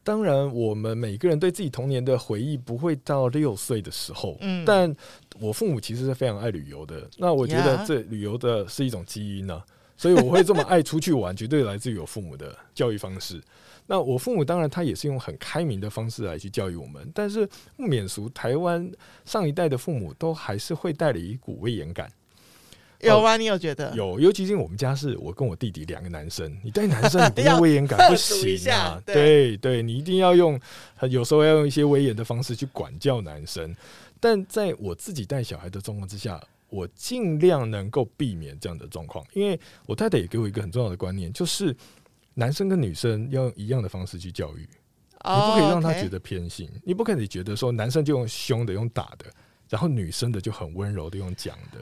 当然，我们每个人对自己童年的回忆不会到六岁的时候。嗯，但我父母其实是非常爱旅游的。那我觉得这旅游的是一种基因呢、啊，所以我会这么爱出去玩，绝对来自于我父母的教育方式。那我父母当然他也是用很开明的方式来去教育我们，但是不免俗，台湾上一代的父母都还是会带了一股威严感。有吗？你有觉得？有，尤其是我们家是我跟我弟弟两个男生，你带男生 你不用威严感不行啊！对对，对，你一定要用，有时候要用一些威严的方式去管教男生。但在我自己带小孩的状况之下，我尽量能够避免这样的状况，因为我太太也给我一个很重要的观念，就是男生跟女生要用一样的方式去教育，你不可以让他觉得偏心，你不可以觉得说男生就用凶的、用打的，然后女生的就很温柔的用讲的。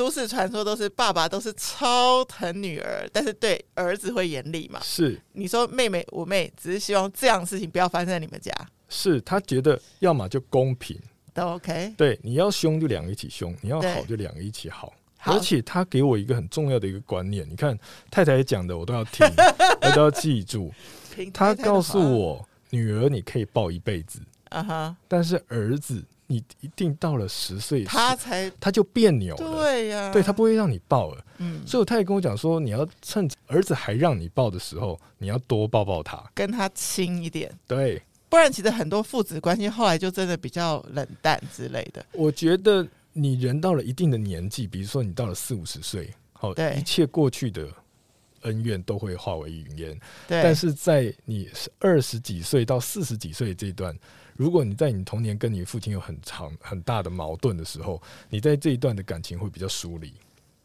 都市传说都是爸爸都是超疼女儿，但是对儿子会严厉嘛？是你说妹妹我妹只是希望这样的事情不要发生在你们家，是他觉得要么就公平都 OK，对，你要凶就两个一起凶，你要好就两个一起好。而且他给我一个很重要的一个观念，你看太太讲的我都要听，我都要记住。他告诉我，女儿你可以抱一辈子，啊哈，但是儿子。你一定到了十岁，他才他就别扭了。对呀、啊，对他不会让你抱了。嗯，所以他也跟我讲说，你要趁儿子还让你抱的时候，你要多抱抱他，跟他亲一点。对，不然其实很多父子关系后来就真的比较冷淡之类的。我觉得你人到了一定的年纪，比如说你到了四五十岁，好，对，一切过去的恩怨都会化为云烟。对，但是在你二十几岁到四十几岁这一段。如果你在你童年跟你父亲有很长很大的矛盾的时候，你在这一段的感情会比较疏离。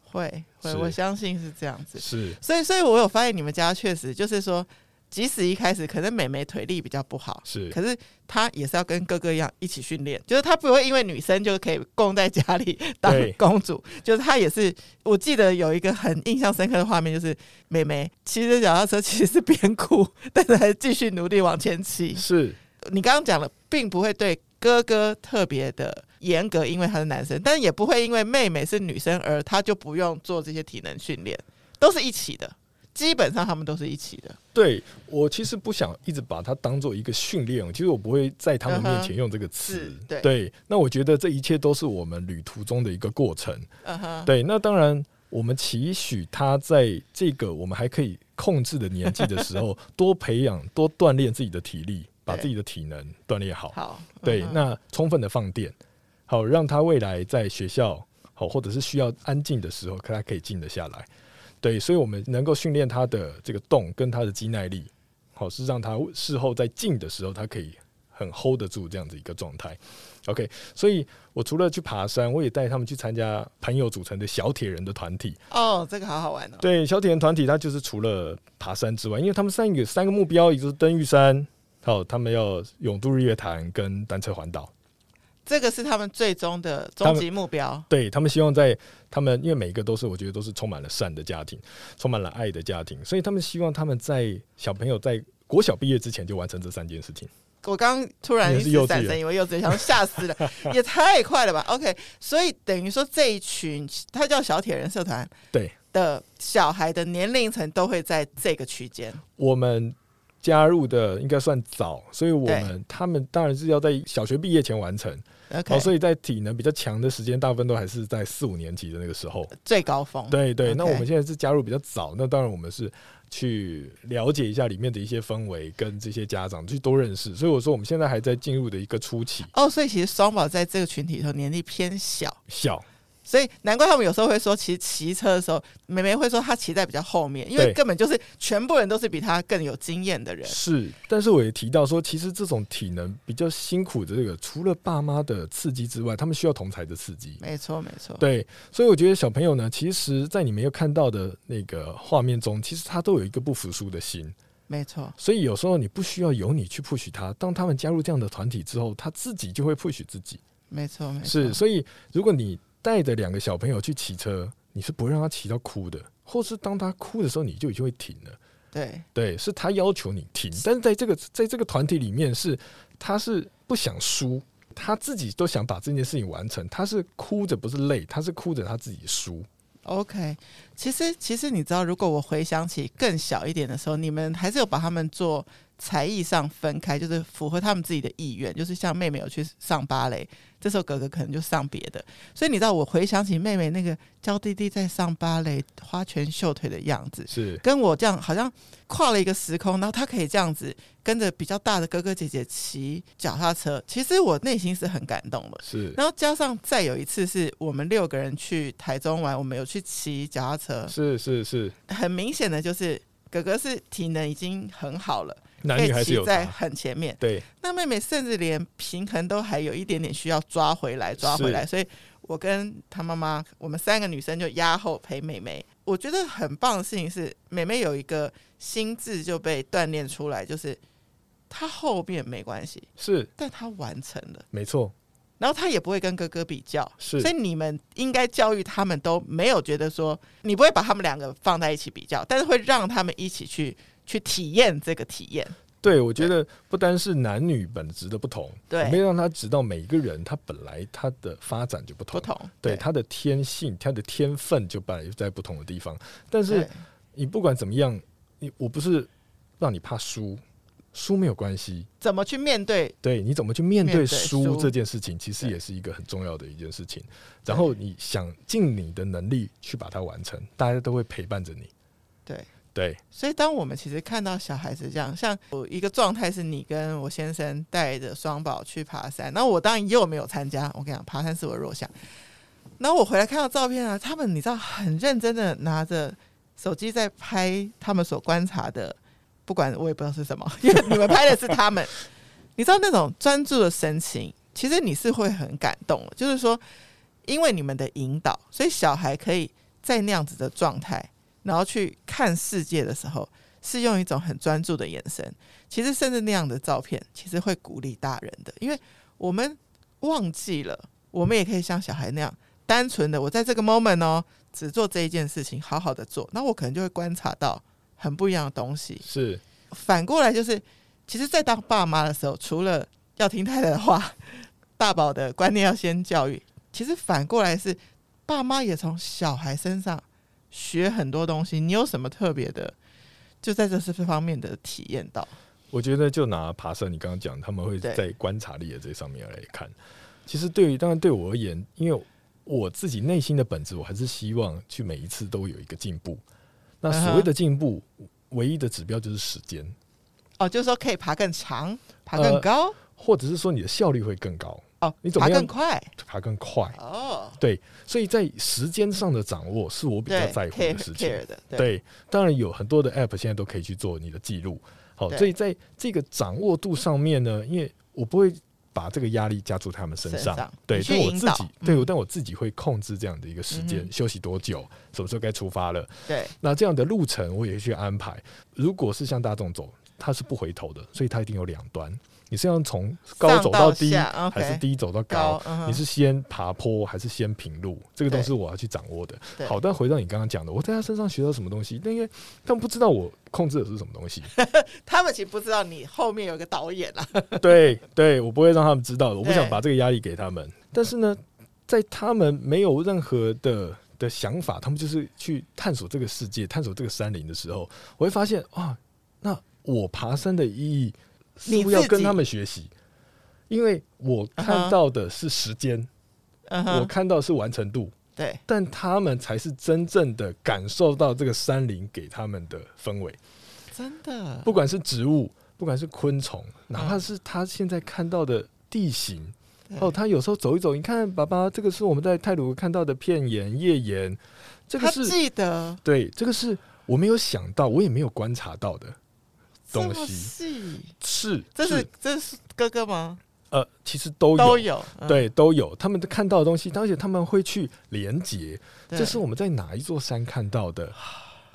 会会，我相信是这样子。是，所以所以我有发现你们家确实就是说，即使一开始可能妹妹腿力比较不好，是，可是她也是要跟哥哥一样一起训练，就是她不会因为女生就可以供在家里当公主，就是她也是。我记得有一个很印象深刻的画面，就是妹妹骑着脚踏车，其实是边哭，但是还是继续努力往前骑。是。你刚刚讲了，并不会对哥哥特别的严格，因为他是男生，但也不会因为妹妹是女生而他就不用做这些体能训练，都是一起的，基本上他们都是一起的。对，我其实不想一直把它当做一个训练，其实我不会在他们面前用这个词。Uh -huh, 对，那我觉得这一切都是我们旅途中的一个过程。Uh -huh. 对，那当然我们期许他在这个我们还可以控制的年纪的时候，多培养、多锻炼自己的体力。把自己的体能锻炼好，好，对，嗯、那充分的放电，好，让他未来在学校，好，或者是需要安静的时候，他可以静得下来，对，所以我们能够训练他的这个动跟他的肌耐力，好，是让他事后在静的时候，他可以很 hold 得住这样子一个状态。OK，所以我除了去爬山，我也带他们去参加朋友组成的小铁人的团体。哦，这个好好玩哦。对，小铁人团体，它就是除了爬山之外，因为他们三个三个目标，也就是登玉山。好，他们要永渡日月潭跟单车环岛，这个是他们最终的终极目标。对，他们希望在他们，因为每一个都是我觉得都是充满了善的家庭，充满了爱的家庭，所以他们希望他们在小朋友在国小毕业之前就完成这三件事情。我刚突然一时闪神，以为幼稚园，想吓死了，也太快了吧？OK，所以等于说这一群他叫小铁人社团，对的小孩的年龄层都会在这个区间。我们。加入的应该算早，所以我们他们当然是要在小学毕业前完成。OK，哦，所以在体能比较强的时间，大部分都还是在四五年级的那个时候最高峰。对对那我们现在是加入比较早，那当然我们是去了解一下里面的一些氛围，跟这些家长去多认识。所以我说我们现在还在进入的一个初期。哦，所以其实双宝在这个群体里头年龄偏小，小。所以难怪他们有时候会说，其实骑车的时候，妹妹会说她骑在比较后面，因为根本就是全部人都是比她更有经验的人。是，但是我也提到说，其实这种体能比较辛苦的这个，除了爸妈的刺激之外，他们需要同才的刺激。没错，没错。对，所以我觉得小朋友呢，其实，在你没有看到的那个画面中，其实他都有一个不服输的心。没错。所以有时候你不需要由你去 push 他，当他们加入这样的团体之后，他自己就会 push 自己。没错，没错。是，所以如果你带着两个小朋友去骑车，你是不会让他骑到哭的，或是当他哭的时候，你就已经会停了。对对，是他要求你停，但是在这个在这个团体里面是，是他是不想输，他自己都想把这件事情完成，他是哭着不是累，他是哭着他自己输。OK，其实其实你知道，如果我回想起更小一点的时候，你们还是有把他们做。才艺上分开，就是符合他们自己的意愿，就是像妹妹有去上芭蕾，这时候哥哥可能就上别的。所以你知道，我回想起妹妹那个娇滴滴在上芭蕾花拳绣腿的样子，是跟我这样好像跨了一个时空，然后她可以这样子跟着比较大的哥哥姐姐骑脚踏车，其实我内心是很感动的。是，然后加上再有一次是我们六个人去台中玩，我们有去骑脚踏车，是是是，很明显的就是哥哥是体能已经很好了。男女还是有在很前面，对。那妹妹甚至连平衡都还有一点点需要抓回来，抓回来。所以我跟她妈妈，我们三个女生就压后陪妹妹。我觉得很棒的事情是，妹妹有一个心智就被锻炼出来，就是她后面没关系，是，但她完成了，没错。然后他也不会跟哥哥比较，是，所以你们应该教育他们都没有觉得说你不会把他们两个放在一起比较，但是会让他们一起去去体验这个体验。对，我觉得不单是男女本质的不同，对，没有让他知道每一个人他本来他的发展就不同，不同，对，对他的天性、他的天分就本来就在不同的地方。但是你不管怎么样，你我不是让你怕输，输没有关系，怎么去面对？对，你怎么去面对输这件事情，其实也是一个很重要的一件事情。然后你想尽你的能力去把它完成，大家都会陪伴着你。对。对，所以当我们其实看到小孩子这样，像有一个状态是你跟我先生带着双宝去爬山，那我当然又没有参加。我跟你讲，爬山是我弱项。然后我回来看到照片啊，他们你知道很认真的拿着手机在拍他们所观察的，不管我也不知道是什么，因为你们拍的是他们，你知道那种专注的神情，其实你是会很感动的。就是说，因为你们的引导，所以小孩可以在那样子的状态。然后去看世界的时候，是用一种很专注的眼神。其实，甚至那样的照片，其实会鼓励大人的，因为我们忘记了，我们也可以像小孩那样单纯的，我在这个 moment 哦，只做这一件事情，好好的做。那我可能就会观察到很不一样的东西。是反过来，就是其实，在当爸妈的时候，除了要听太太的话，大宝的观念要先教育。其实反过来是，爸妈也从小孩身上。学很多东西，你有什么特别的？就在这四方面的体验到。我觉得，就拿爬山，你刚刚讲，他们会在观察力的这上面来看。其实，对于当然对我而言，因为我自己内心的本质，我还是希望去每一次都有一个进步。那所谓的进步，唯一的指标就是时间。哦，就是说可以爬更长，爬更高，呃，或者是说你的效率会更高。哦，你怎么爬更快？爬更快哦，对，所以在时间上的掌握是我比较在乎的事情。对，对对，当然有很多的 App 现在都可以去做你的记录。好，所以在这个掌握度上面呢，因为我不会把这个压力加注他们身上。身上对，但我自己，对，嗯、但我自己会控制这样的一个时间，嗯、休息多久，什么时候该出发了。对，那这样的路程我也会去安排。如果是像大众走，他是不回头的，所以他一定有两端。你是要从高走到低，到还是低走到高？高嗯、你是先爬坡还是先平路？这个都是我要去掌握的。好，但回到你刚刚讲的，我在他身上学到什么东西？因为他们不知道我控制的是什么东西。他们其实不知道你后面有个导演啊。对对，我不会让他们知道的。我不想把这个压力给他们。但是呢，在他们没有任何的的想法，他们就是去探索这个世界、探索这个山林的时候，我会发现啊，那我爬山的意义。你不要跟他们学习，因为我看到的是时间，uh huh. 我看到的是完成度，对、uh，huh. 但他们才是真正的感受到这个山林给他们的氛围，真的，不管是植物，不管是昆虫，哪怕是他现在看到的地形，uh. 哦，他有时候走一走，你看，爸爸，这个是我们在泰鲁看到的片岩、页岩，这个是记得，对，这个是我没有想到，我也没有观察到的。东西是，这是这是哥哥吗？呃，其实都有都有，对，都有。他们看到的东西，而且他们会去连接，这是我们在哪一座山看到的？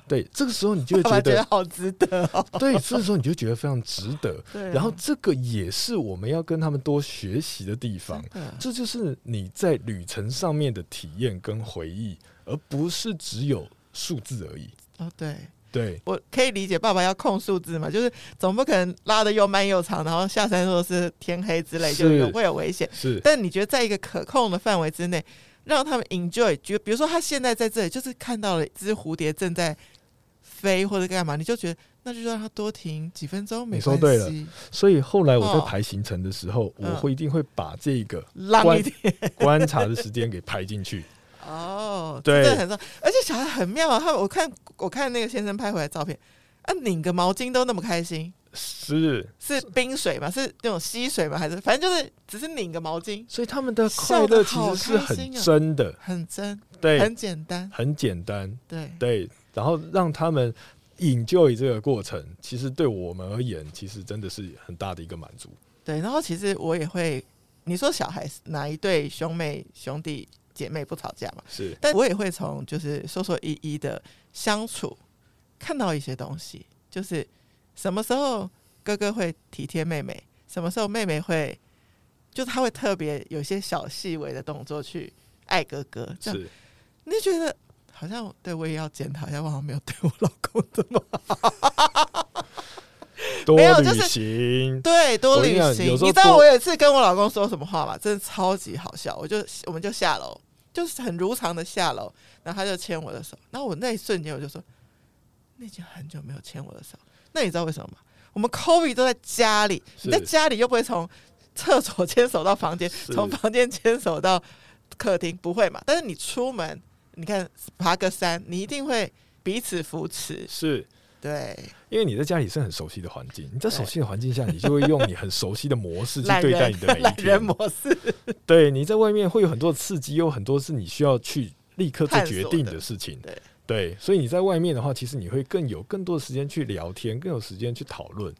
对，这个时候你就会觉得好值得。对，这个时候你就觉得非常值得。然后这个也是我们要跟他们多学习的地方。这就是你在旅程上面的体验跟回忆，而不是只有数字而已。哦，对。对，我可以理解爸爸要控数字嘛，就是总不可能拉的又慢又长，然后下山说是天黑之类，就有会有危险。是，但你觉得在一个可控的范围之内，让他们 enjoy，就比如说他现在在这里，就是看到了一只蝴蝶正在飞或者干嘛，你就觉得那就让他多停几分钟，没关系。你说对了，所以后来我在排行程的时候，哦、我会一定会把这个让一点观察的时间给排进去。哦，对，真的很重，而且小孩很妙啊！他我看我看那个先生拍回来照片，啊，拧个毛巾都那么开心，是是冰水吗？是那种溪水吗？还是反正就是只是拧个毛巾？所以他们的快乐其实是很真的，很真，对，很简单，很简单，对对。然后让他们 enjoy 这个过程，其实对我们而言，其实真的是很大的一个满足。对，然后其实我也会，你说小孩哪一对兄妹兄弟？姐妹不吵架嘛？是，但我也会从就是说说依依的相处看到一些东西，就是什么时候哥哥会体贴妹妹，什么时候妹妹会就他会特别有些小细微的动作去爱哥哥，这样是你就觉得好像对我也要检讨一下，我好像没有对我老公这么好。多没有就是旅行，对，多旅行。你知道我有一次跟我老公说什么话吗？真的超级好笑。我就我们就下楼，就是很如常的下楼，然后他就牵我的手。然后我那一瞬间我就说，那已经很久没有牵我的手。那你知道为什么吗？我们 Kobe 都在家里，你在家里又不会从厕所牵手到房间，从房间牵手到客厅，不会嘛？但是你出门，你看爬个山，你一定会彼此扶持。是。对，因为你在家里是很熟悉的环境，你在熟悉的环境下，你就会用你很熟悉的模式去对待你的每一天。人模式，对，你在外面会有很多的刺激，有很多是你需要去立刻做决定的事情。对对，所以你在外面的话，其实你会更有更多的时间去聊天，更有时间去讨论。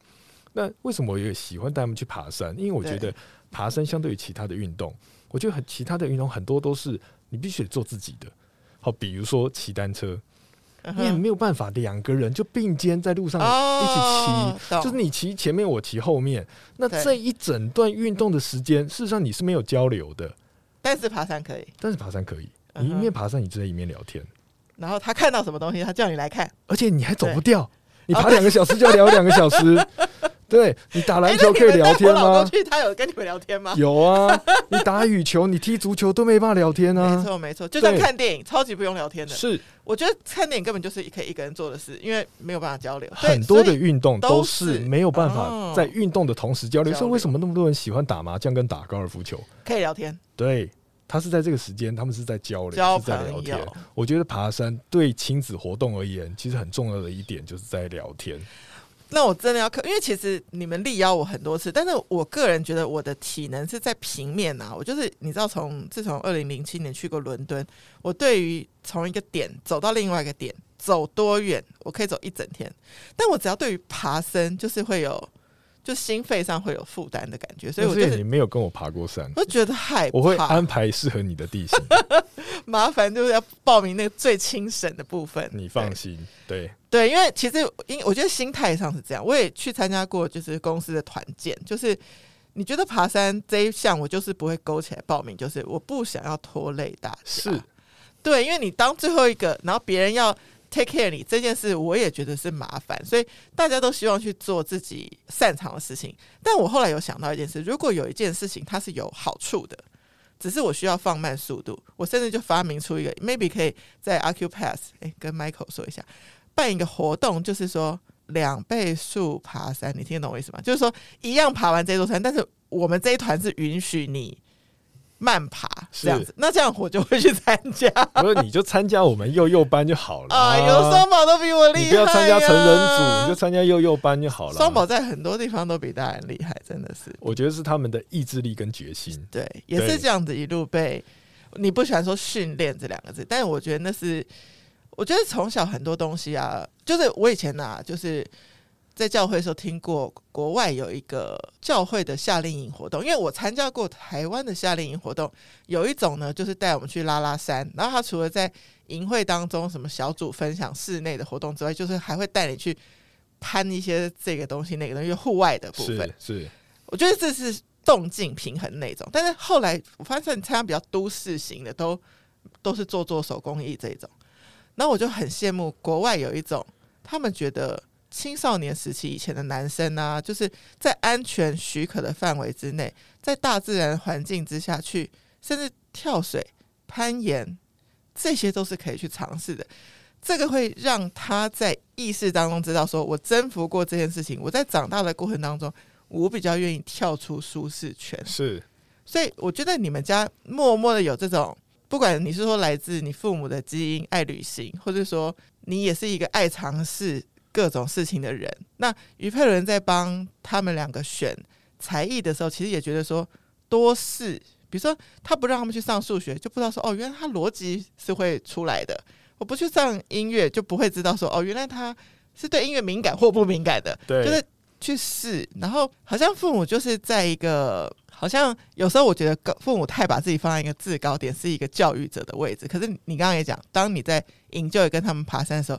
那为什么我也喜欢带他们去爬山？因为我觉得爬山相对于其他的运动，我觉得很其他的运动很多都是你必须得做自己的。好，比如说骑单车。你也没有办法两个人就并肩在路上一起骑，哦，就是你骑前面，我骑后面。那这一整段运动的时间，事实上你是没有交流的。但是爬山可以，但是爬山可以，你一面爬山，你就在一面聊天。然后他看到什么东西，他叫你来看，而且你还走不掉，你爬两个小时就要聊两个小时。对，你打篮球可以聊天吗？欸、我老公去他有跟你们聊天吗？有啊，你打羽球、你踢足球都没办法聊天啊。没错没错，就像看电影，超级不用聊天的。是，我觉得看电影根本就是可以一个人做的事，因为没有办法交流。很多的运动都是没有办法在运动的同时交流，所以为什么那么多人喜欢打麻将跟打高尔夫球？可以聊天。对，他是在这个时间，他们是在交流，是在聊天。我觉得爬山对亲子活动而言，其实很重要的一点就是在聊天。那我真的要克，因为其实你们力邀我很多次，但是我个人觉得我的体能是在平面呐、啊。我就是你知道，从自从二零零七年去过伦敦，我对于从一个点走到另外一个点走多远，我可以走一整天。但我只要对于爬升，就是会有。就心肺上会有负担的感觉，所以我觉得你没有跟我爬过山，我觉得害怕。我会安排适合你的地形，麻烦就是要报名那个最轻省的部分。你放心，对对，因为其实因我觉得心态上是这样，我也去参加过，就是公司的团建，就是你觉得爬山这一项，我就是不会勾起来报名，就是我不想要拖累大家。是，对，因为你当最后一个，然后别人要。Take care 你这件事，我也觉得是麻烦，所以大家都希望去做自己擅长的事情。但我后来有想到一件事，如果有一件事情它是有好处的，只是我需要放慢速度，我甚至就发明出一个，maybe 可以在 Acupass 哎跟 Michael 说一下，办一个活动，就是说两倍速爬山，你听得懂我意思吗？就是说一样爬完这座山，但是我们这一团是允许你。慢爬这样子，那这样我就会去参加。不是，你就参加我们幼幼班就好了 啊！有双宝都比我厉害，你不要参加成人组，你就参加幼幼班就好了。双宝在很多地方都比大人厉害，真的是。我觉得是他们的意志力跟决心。对，也是这样子一路被。你不喜欢说训练这两个字，但是我觉得那是，我觉得从小很多东西啊，就是我以前啊，就是。在教会的时候听过国外有一个教会的夏令营活动，因为我参加过台湾的夏令营活动，有一种呢就是带我们去拉拉山，然后他除了在营会当中什么小组分享室内的活动之外，就是还会带你去攀一些这个东西那个东西户外的部分。是，是我觉得这是动静平衡那种。但是后来我发现参加比较都市型的，都都是做做手工艺这种，然后我就很羡慕国外有一种，他们觉得。青少年时期以前的男生啊，就是在安全许可的范围之内，在大自然环境之下去，甚至跳水、攀岩，这些都是可以去尝试的。这个会让他在意识当中知道，说我征服过这件事情。我在长大的过程当中，我比较愿意跳出舒适圈。是，所以我觉得你们家默默的有这种，不管你是说来自你父母的基因，爱旅行，或者说你也是一个爱尝试。各种事情的人，那于佩伦在帮他们两个选才艺的时候，其实也觉得说多试，比如说他不让他们去上数学，就不知道说哦，原来他逻辑是会出来的；我不去上音乐，就不会知道说哦，原来他是对音乐敏感或不敏感的。对，就是去试。然后好像父母就是在一个，好像有时候我觉得父母太把自己放在一个制高点，是一个教育者的位置。可是你刚刚也讲，当你在 enjoy 跟他们爬山的时候。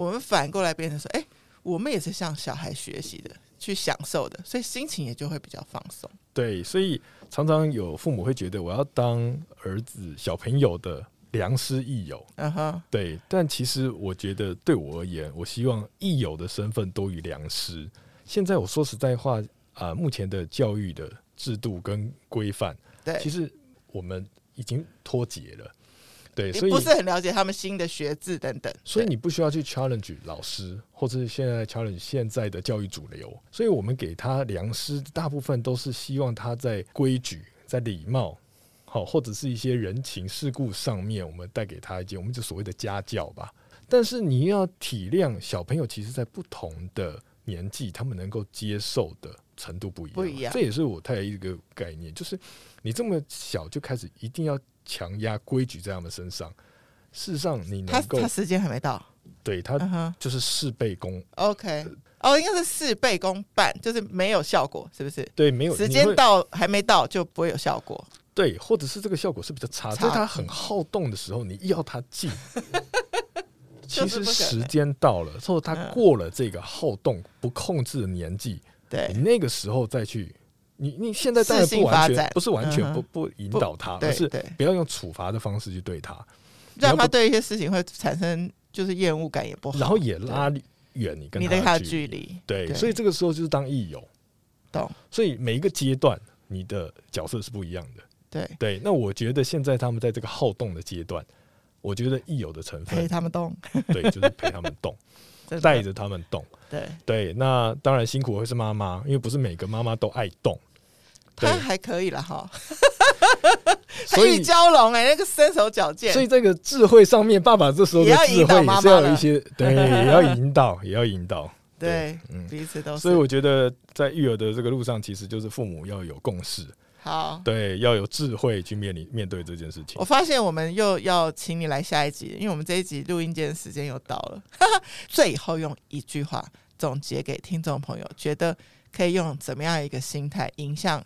我们反过来变成说，哎、欸，我们也是向小孩学习的，去享受的，所以心情也就会比较放松。对，所以常常有父母会觉得我要当儿子小朋友的良师益友，嗯哼，对。但其实我觉得对我而言，我希望益友的身份多于良师。现在我说实在话啊、呃，目前的教育的制度跟规范，对，其实我们已经脱节了。对，所以不是很了解他们新的学制等等，所以你不需要去 challenge 老师，或者是现在 challenge 现在的教育主流。所以我们给他良师，大部分都是希望他在规矩、在礼貌，好，或者是一些人情世故上面，我们带给他一些我们就所谓的家教吧。但是你要体谅小朋友，其实在不同的年纪，他们能够接受的程度不一样。不一样，这也是我太太一个概念，就是你这么小就开始一定要。强压规矩在他们身上，事实上你能够，他他时间还没到，对他就是事倍功。OK，哦，应该是事倍功半，就是没有效果，是不是？对，没有时间到还没到就不会有效果。对，或者是这个效果是比较差，在他很好动的时候，你要他静。其实时间到了，之后他过了这个好动不控制的年纪，对，你那个时候再去。你你现在当然不完全不是完全不不引导他，而是不要用处罚的方式去对他，让他对一些事情会产生就是厌恶感也不好，然后也拉远你跟他的距离。对，所以这个时候就是当益友，懂。所以每一个阶段你的角色是不一样的。对对，那我觉得现在他们在这个好动的阶段，我觉得益友的成分陪他们动，对，就是陪他们动，带着他们动。对对，那当然辛苦会是妈妈，因为不是每个妈妈都爱动。他还可以了哈，所以蛟龙哎，那个身手矫健，所以这个智慧上面，爸爸这时候的智慧也是要有一些，对，也要引导，也要引导，对，嗯，彼此都是。所以我觉得在育儿的这个路上，其实就是父母要有共识，好，对，要有智慧去面临面对这件事情。我发现我们又要请你来下一集，因为我们这一集录音间时间又到了，最后用一句话总结给听众朋友，觉得可以用怎么样一个心态迎向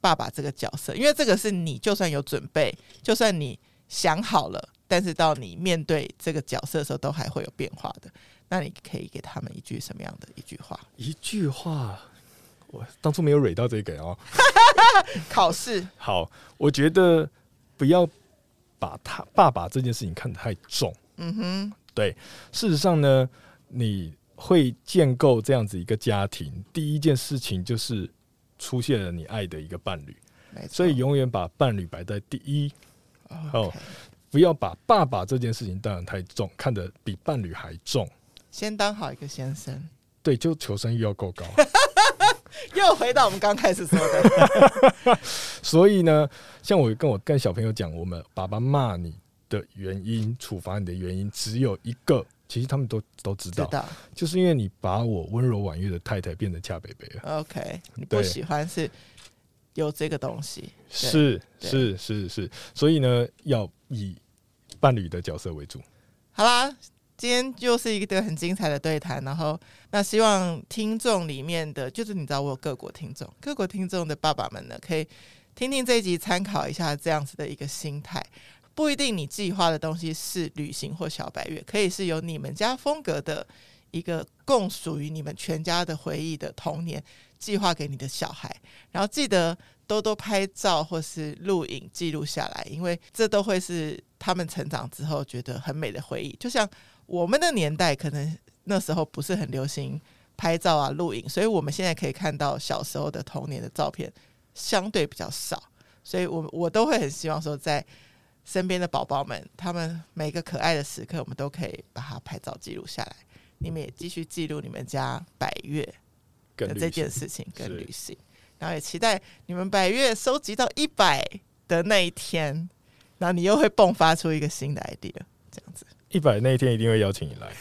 爸爸这个角色，因为这个是你就算有准备，就算你想好了，但是到你面对这个角色的时候，都还会有变化的。那你可以给他们一句什么样的一句话？一句话，我当初没有蕊到这个哦。考试好，我觉得不要把他爸爸这件事情看得太重。嗯哼，对。事实上呢，你会建构这样子一个家庭，第一件事情就是。出现了你爱的一个伴侣，所以永远把伴侣摆在第一。哦，不要把爸爸这件事情当然太重，看得比伴侣还重。先当好一个先生，对，就求生欲要够高。又回到我们刚开始说的。所以呢，像我跟我跟小朋友讲，我们爸爸骂你的原因，处罚你的原因只有一个。其实他们都都知道，知道，就是因为你把我温柔婉约的太太变成恰北北了。OK，你不喜欢是有这个东西，是是是是，所以呢，要以伴侣的角色为主。好啦，今天就是一个很精彩的对谈，然后那希望听众里面的，就是你知道我有各国听众，各国听众的爸爸们呢，可以听听这一集，参考一下这样子的一个心态。不一定你计划的东西是旅行或小白月，可以是有你们家风格的一个共属于你们全家的回忆的童年计划给你的小孩，然后记得多多拍照或是录影记录下来，因为这都会是他们成长之后觉得很美的回忆。就像我们的年代，可能那时候不是很流行拍照啊、录影，所以我们现在可以看到小时候的童年的照片相对比较少，所以我我都会很希望说在。身边的宝宝们，他们每个可爱的时刻，我们都可以把它拍照记录下来。你们也继续记录你们家百月的这件事情跟旅行，然后也期待你们百月收集到一百的那一天，然后你又会迸发出一个新的 idea，这样子。一百那一天一定会邀请你来，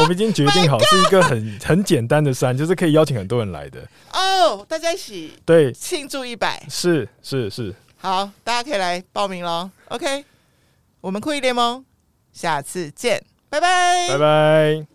我们已经决定好是一个很很简单的山，就是可以邀请很多人来的。哦，大家一起对庆祝一百，是是是。好，大家可以来报名喽。OK，我们酷艺联盟，下次见，拜拜，拜拜。